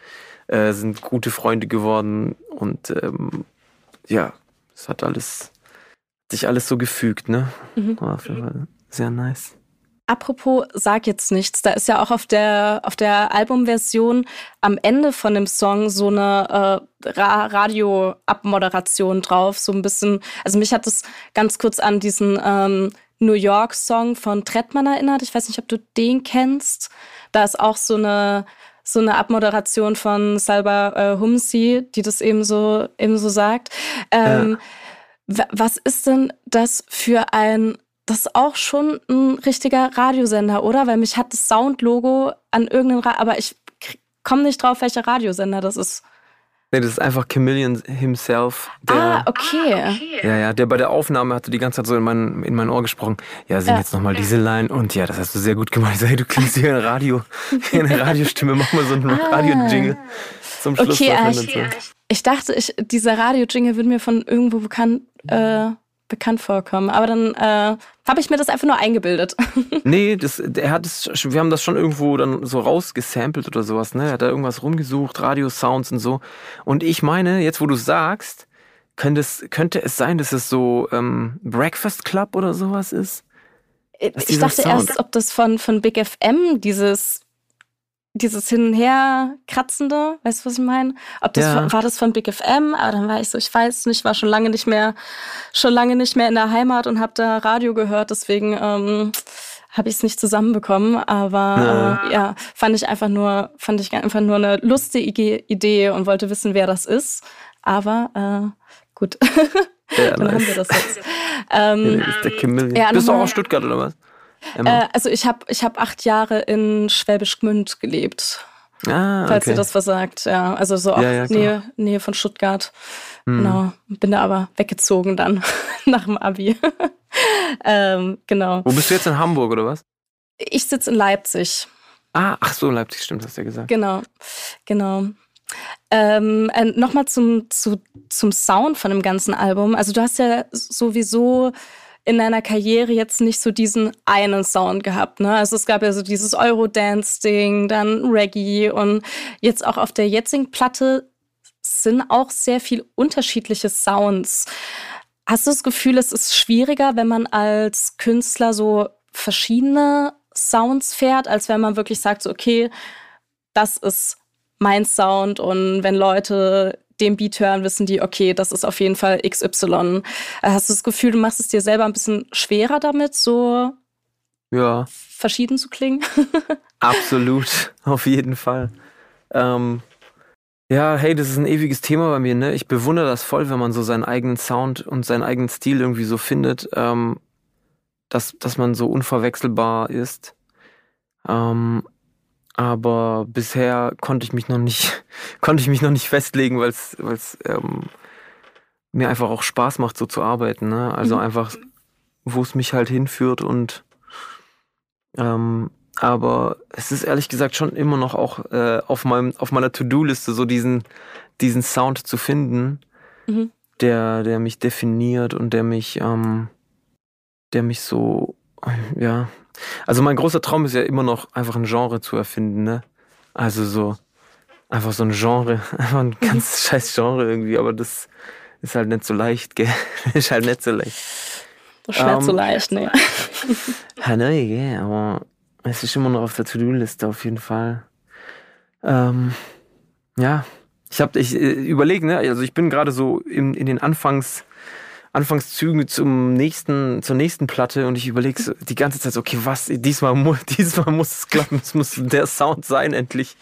äh, sind gute Freunde geworden. Und ähm, ja, es hat alles, sich alles so gefügt, ne? Mhm. War auf jeden Fall sehr nice. Apropos Sag jetzt nichts, da ist ja auch auf der, auf der Albumversion am Ende von dem Song so eine äh, Ra Radio-Abmoderation drauf. So ein bisschen, also mich hat das ganz kurz an diesen ähm, New York-Song von Trettmann erinnert. Ich weiß nicht, ob du den kennst. Da ist auch so eine, so eine Abmoderation von Salva äh, Humsi, die das eben so, eben so sagt. Ähm, ja. Was ist denn das für ein das ist auch schon ein richtiger Radiosender, oder? Weil mich hat das Soundlogo an irgendeinen, Ra aber ich komme nicht drauf, welcher Radiosender das ist. Nee, das ist einfach Chameleon himself. Der, ah, okay. ah, okay. Ja, ja, der bei der Aufnahme hatte die ganze Zeit so in mein, in mein Ohr gesprochen. Ja, sing ja. jetzt nochmal diese Line und ja, das hast du sehr gut gemacht. [laughs] Hey, du klingst wie ein Radio, wie eine [laughs] Radiostimme, mach mal so einen ah. Radio-Jingle zum Schluss. Okay, ich, ich dachte, ich, dieser Radio-Jingle würde mir von irgendwo bekannt äh, bekannt vorkommen. Aber dann äh, habe ich mir das einfach nur eingebildet. [laughs] nee, das, er hat es, wir haben das schon irgendwo dann so rausgesampelt oder sowas, ne? Er hat da irgendwas rumgesucht, Radio-Sounds und so. Und ich meine, jetzt wo du sagst, könnte es, könnte es sein, dass es so ähm, Breakfast Club oder sowas ist? Ich dachte Sound? erst, ob das von, von Big FM dieses dieses Hin und Her kratzende, weißt du, was ich meine? Ob das ja. war das von Big FM, aber dann war ich so, ich weiß nicht, war schon lange nicht mehr, schon lange nicht mehr in der Heimat und habe da Radio gehört, deswegen ähm, habe ich es nicht zusammenbekommen, aber ja. Äh, ja, fand ich einfach nur, fand ich einfach nur eine lustige Idee und wollte wissen, wer das ist. Aber äh, gut, [laughs] ja, dann nice. haben wir das jetzt. Ähm, ja, der Chameleon. Ja, Bist du auch aus Stuttgart oder was? Äh, also ich habe ich hab acht Jahre in Schwäbisch Gmünd gelebt. Ah, okay. Falls ihr das was sagt, ja. Also so auch ja, ja, Nähe, Nähe von Stuttgart. Hm. Genau. Bin da aber weggezogen dann [laughs] nach dem Abi. [laughs] ähm, genau. Wo bist du jetzt in Hamburg oder was? Ich sitze in Leipzig. Ah, ach so, Leipzig, stimmt, hast du ja gesagt. Genau, genau. Ähm, äh, Nochmal zum, zu, zum Sound von dem ganzen Album. Also du hast ja sowieso in deiner Karriere jetzt nicht so diesen einen Sound gehabt. Ne? Also es gab ja so dieses Eurodance-Ding, dann Reggae und jetzt auch auf der jetzigen Platte sind auch sehr viel unterschiedliche Sounds. Hast du das Gefühl, es ist schwieriger, wenn man als Künstler so verschiedene Sounds fährt, als wenn man wirklich sagt, so, okay, das ist mein Sound und wenn Leute den Beat hören, wissen die, okay, das ist auf jeden Fall XY. Äh, hast du das Gefühl, du machst es dir selber ein bisschen schwerer damit, so ja. verschieden zu klingen? [laughs] Absolut, [laughs] auf jeden Fall. Ähm, ja, hey, das ist ein ewiges Thema bei mir, ne? Ich bewundere das voll, wenn man so seinen eigenen Sound und seinen eigenen Stil irgendwie so findet, ähm, dass, dass man so unverwechselbar ist. Ähm, aber bisher konnte ich mich noch nicht, [laughs] konnte ich mich noch nicht festlegen, weil es, weil es ähm, mir einfach auch Spaß macht, so zu arbeiten. Ne? Also mhm. einfach, wo es mich halt hinführt und ähm, aber es ist ehrlich gesagt schon immer noch auch äh, auf meinem auf meiner To-Do-Liste so diesen diesen Sound zu finden, mhm. der der mich definiert und der mich ähm, der mich so ja also mein großer Traum ist ja immer noch einfach ein Genre zu erfinden, ne? Also so einfach so ein Genre, [laughs] einfach ein ganz [laughs] scheiß Genre irgendwie, aber das ist halt nicht so leicht, gell? [laughs] ist halt nicht so leicht. Schwer um, so ähm, leicht, ne? ne, gell, aber es ist immer noch auf der To-Do-Liste auf jeden Fall. Ähm, ja, ich habe ich äh, überlege, ne, also ich bin gerade so in, in den Anfangs Anfangszügen zum nächsten, zur nächsten Platte und ich überlege so die ganze Zeit so, okay, was, diesmal, mu [laughs] diesmal muss es klappen, es muss der Sound sein endlich.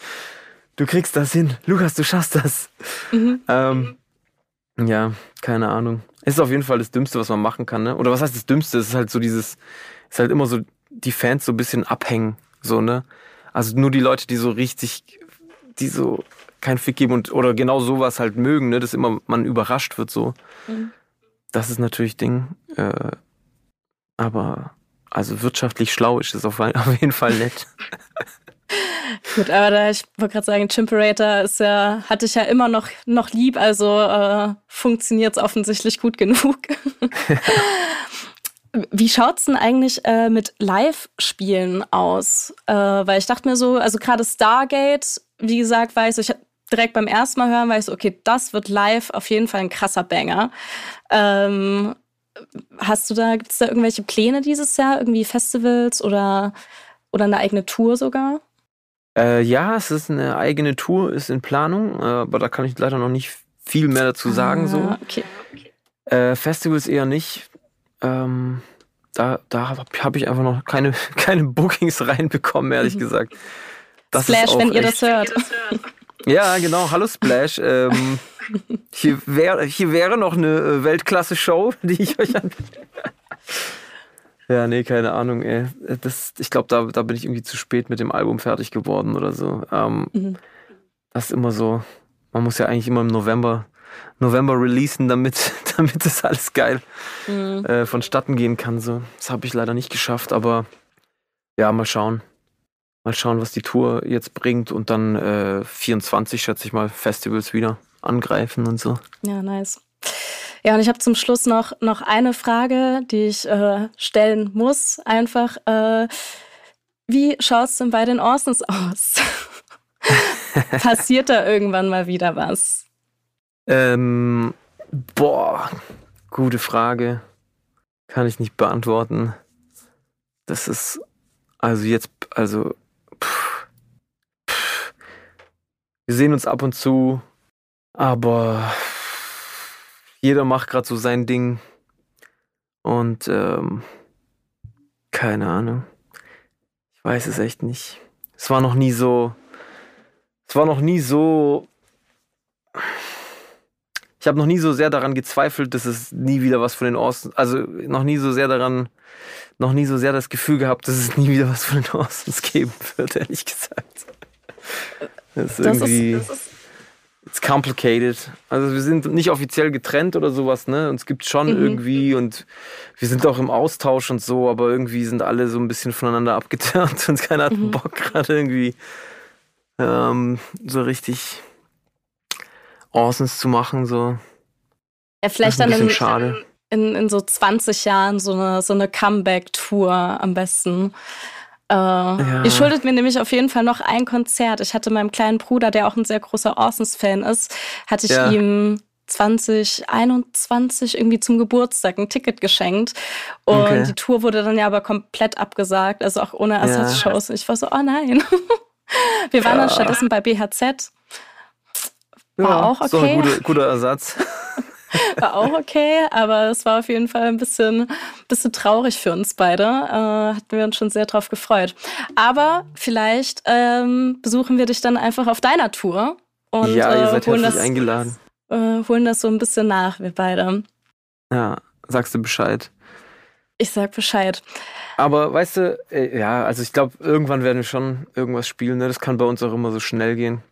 Du kriegst das hin. Lukas, du schaffst das. Mhm. Ähm, ja, keine Ahnung. Ist auf jeden Fall das Dümmste, was man machen kann, ne? Oder was heißt das Dümmste? Es ist halt so dieses, ist halt immer so, die Fans so ein bisschen abhängen, so, ne? Also nur die Leute, die so richtig, die so keinen Fick geben und oder genau sowas halt mögen, ne? Dass immer man überrascht wird so. Mhm. Das ist natürlich Ding. Äh, aber also wirtschaftlich schlau ist es auf, [laughs] auf jeden Fall nett. [laughs] Gut, aber da, ich wollte gerade sagen, Chimperator ist ja, hatte ich ja immer noch, noch lieb, also äh, funktioniert es offensichtlich gut genug. [laughs] Wie schaut es denn eigentlich äh, mit Live-Spielen aus? Äh, weil ich dachte mir so, also gerade Stargate, wie gesagt, weiß ich, direkt beim ersten Mal hören, weiß ich, okay, das wird live auf jeden Fall ein krasser Banger. Ähm, hast du da, gibt es da irgendwelche Pläne dieses Jahr? Irgendwie Festivals oder, oder eine eigene Tour sogar? Äh, ja, es ist eine eigene Tour, ist in Planung, äh, aber da kann ich leider noch nicht viel mehr dazu sagen. Ah, so. Okay. Äh, Festivals eher nicht. Ähm, da da habe hab ich einfach noch keine, [laughs] keine Bookings reinbekommen, ehrlich mhm. gesagt. Das Splash, wenn ihr das hört. Ja, genau. Hallo Splash. Ähm, [laughs] hier, wär, hier wäre noch eine äh, Weltklasse-Show, [laughs] die ich euch an. ja, nee, keine Ahnung, ey. Das, ich glaube, da, da bin ich irgendwie zu spät mit dem Album fertig geworden oder so. Ähm, mhm. Das ist immer so. Man muss ja eigentlich immer im November, November releasen, damit, [laughs] damit das alles geil mhm. äh, vonstatten gehen kann. So. Das habe ich leider nicht geschafft, aber ja, mal schauen. Mal schauen, was die Tour jetzt bringt und dann äh, 24, schätze ich mal, Festivals wieder angreifen und so. Ja, nice. Ja, und ich habe zum Schluss noch, noch eine Frage, die ich äh, stellen muss. Einfach, äh, wie schaut es denn bei den Orsons aus? [laughs] Passiert da irgendwann mal wieder was? Ähm, boah, gute Frage. Kann ich nicht beantworten. das ist, also jetzt, also, wir sehen uns ab und zu, aber jeder macht gerade so sein Ding und ähm, keine Ahnung. Ich weiß es echt nicht. Es war noch nie so, es war noch nie so ich habe noch nie so sehr daran gezweifelt, dass es nie wieder was von den Orsons, also noch nie so sehr daran, noch nie so sehr das Gefühl gehabt, dass es nie wieder was von den Orsons geben wird, ehrlich gesagt. Das ist irgendwie, das ist, das ist it's complicated. Also wir sind nicht offiziell getrennt oder sowas, ne? Uns gibt schon mhm. irgendwie und wir sind auch im Austausch und so, aber irgendwie sind alle so ein bisschen voneinander [laughs] abgeturnt und keiner hat mhm. Bock gerade irgendwie ähm, so richtig Orsons zu machen, so. Ja, vielleicht dann in, schade. In, in so 20 Jahren so eine, so eine Comeback-Tour am besten. Äh, ja. Ihr schuldet mir nämlich auf jeden Fall noch ein Konzert. Ich hatte meinem kleinen Bruder, der auch ein sehr großer Orsons-Fan ist, hatte ich ja. ihm 2021 irgendwie zum Geburtstag ein Ticket geschenkt. Und okay. die Tour wurde dann ja aber komplett abgesagt, also auch ohne Ersatzshows. Ja. Ich war so, oh nein. [laughs] Wir waren ja. dann stattdessen bei BHZ. War ja, auch okay. So ein guter, guter Ersatz. [laughs] [laughs] War auch okay, aber es war auf jeden Fall ein bisschen, bisschen traurig für uns beide. Äh, hatten wir uns schon sehr drauf gefreut. Aber vielleicht ähm, besuchen wir dich dann einfach auf deiner Tour. Und, ja, ihr seid äh, herzlich das, eingeladen. Äh, holen das so ein bisschen nach, wir beide. Ja, sagst du Bescheid. Ich sag Bescheid. Aber weißt du, äh, ja, also ich glaube, irgendwann werden wir schon irgendwas spielen. Ne? Das kann bei uns auch immer so schnell gehen.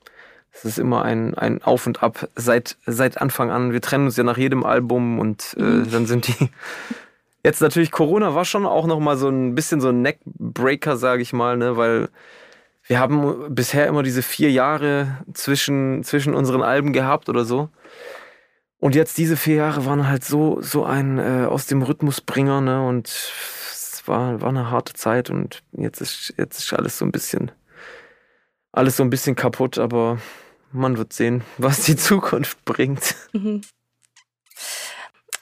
Es ist immer ein, ein Auf und Ab seit, seit Anfang an. Wir trennen uns ja nach jedem Album und äh, mhm. dann sind die. [laughs] Jetzt natürlich Corona war schon auch noch mal so ein bisschen so ein Neckbreaker, sage ich mal, ne, weil wir haben bisher immer diese vier Jahre zwischen, zwischen unseren Alben gehabt oder so. Und jetzt diese vier Jahre waren halt so, so ein äh, aus dem Rhythmusbringer, ne? Und es war, war eine harte Zeit und jetzt ist, jetzt ist alles so ein bisschen, alles so ein bisschen kaputt, aber man wird sehen, was die Zukunft bringt. Mhm.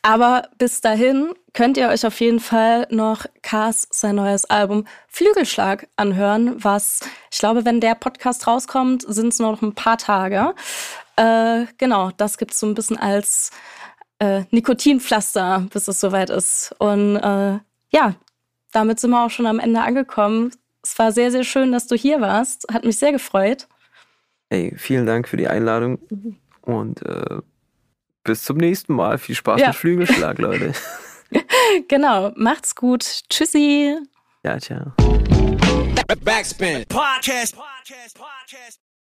Aber bis dahin könnt ihr euch auf jeden Fall noch Cars sein neues Album Flügelschlag anhören, was ich glaube, wenn der Podcast rauskommt, sind es noch ein paar Tage. Äh, genau, das gibt es so ein bisschen als äh, Nikotinpflaster, bis es soweit ist. Und äh, ja, damit sind wir auch schon am Ende angekommen. Es war sehr, sehr schön, dass du hier warst. Hat mich sehr gefreut. Ey, vielen Dank für die Einladung mhm. und äh, bis zum nächsten Mal. Viel Spaß ja. mit Flügelschlag, Leute. [laughs] genau, macht's gut. Tschüssi. Ja, ciao. Backspin. Podcast. Podcast. Podcast.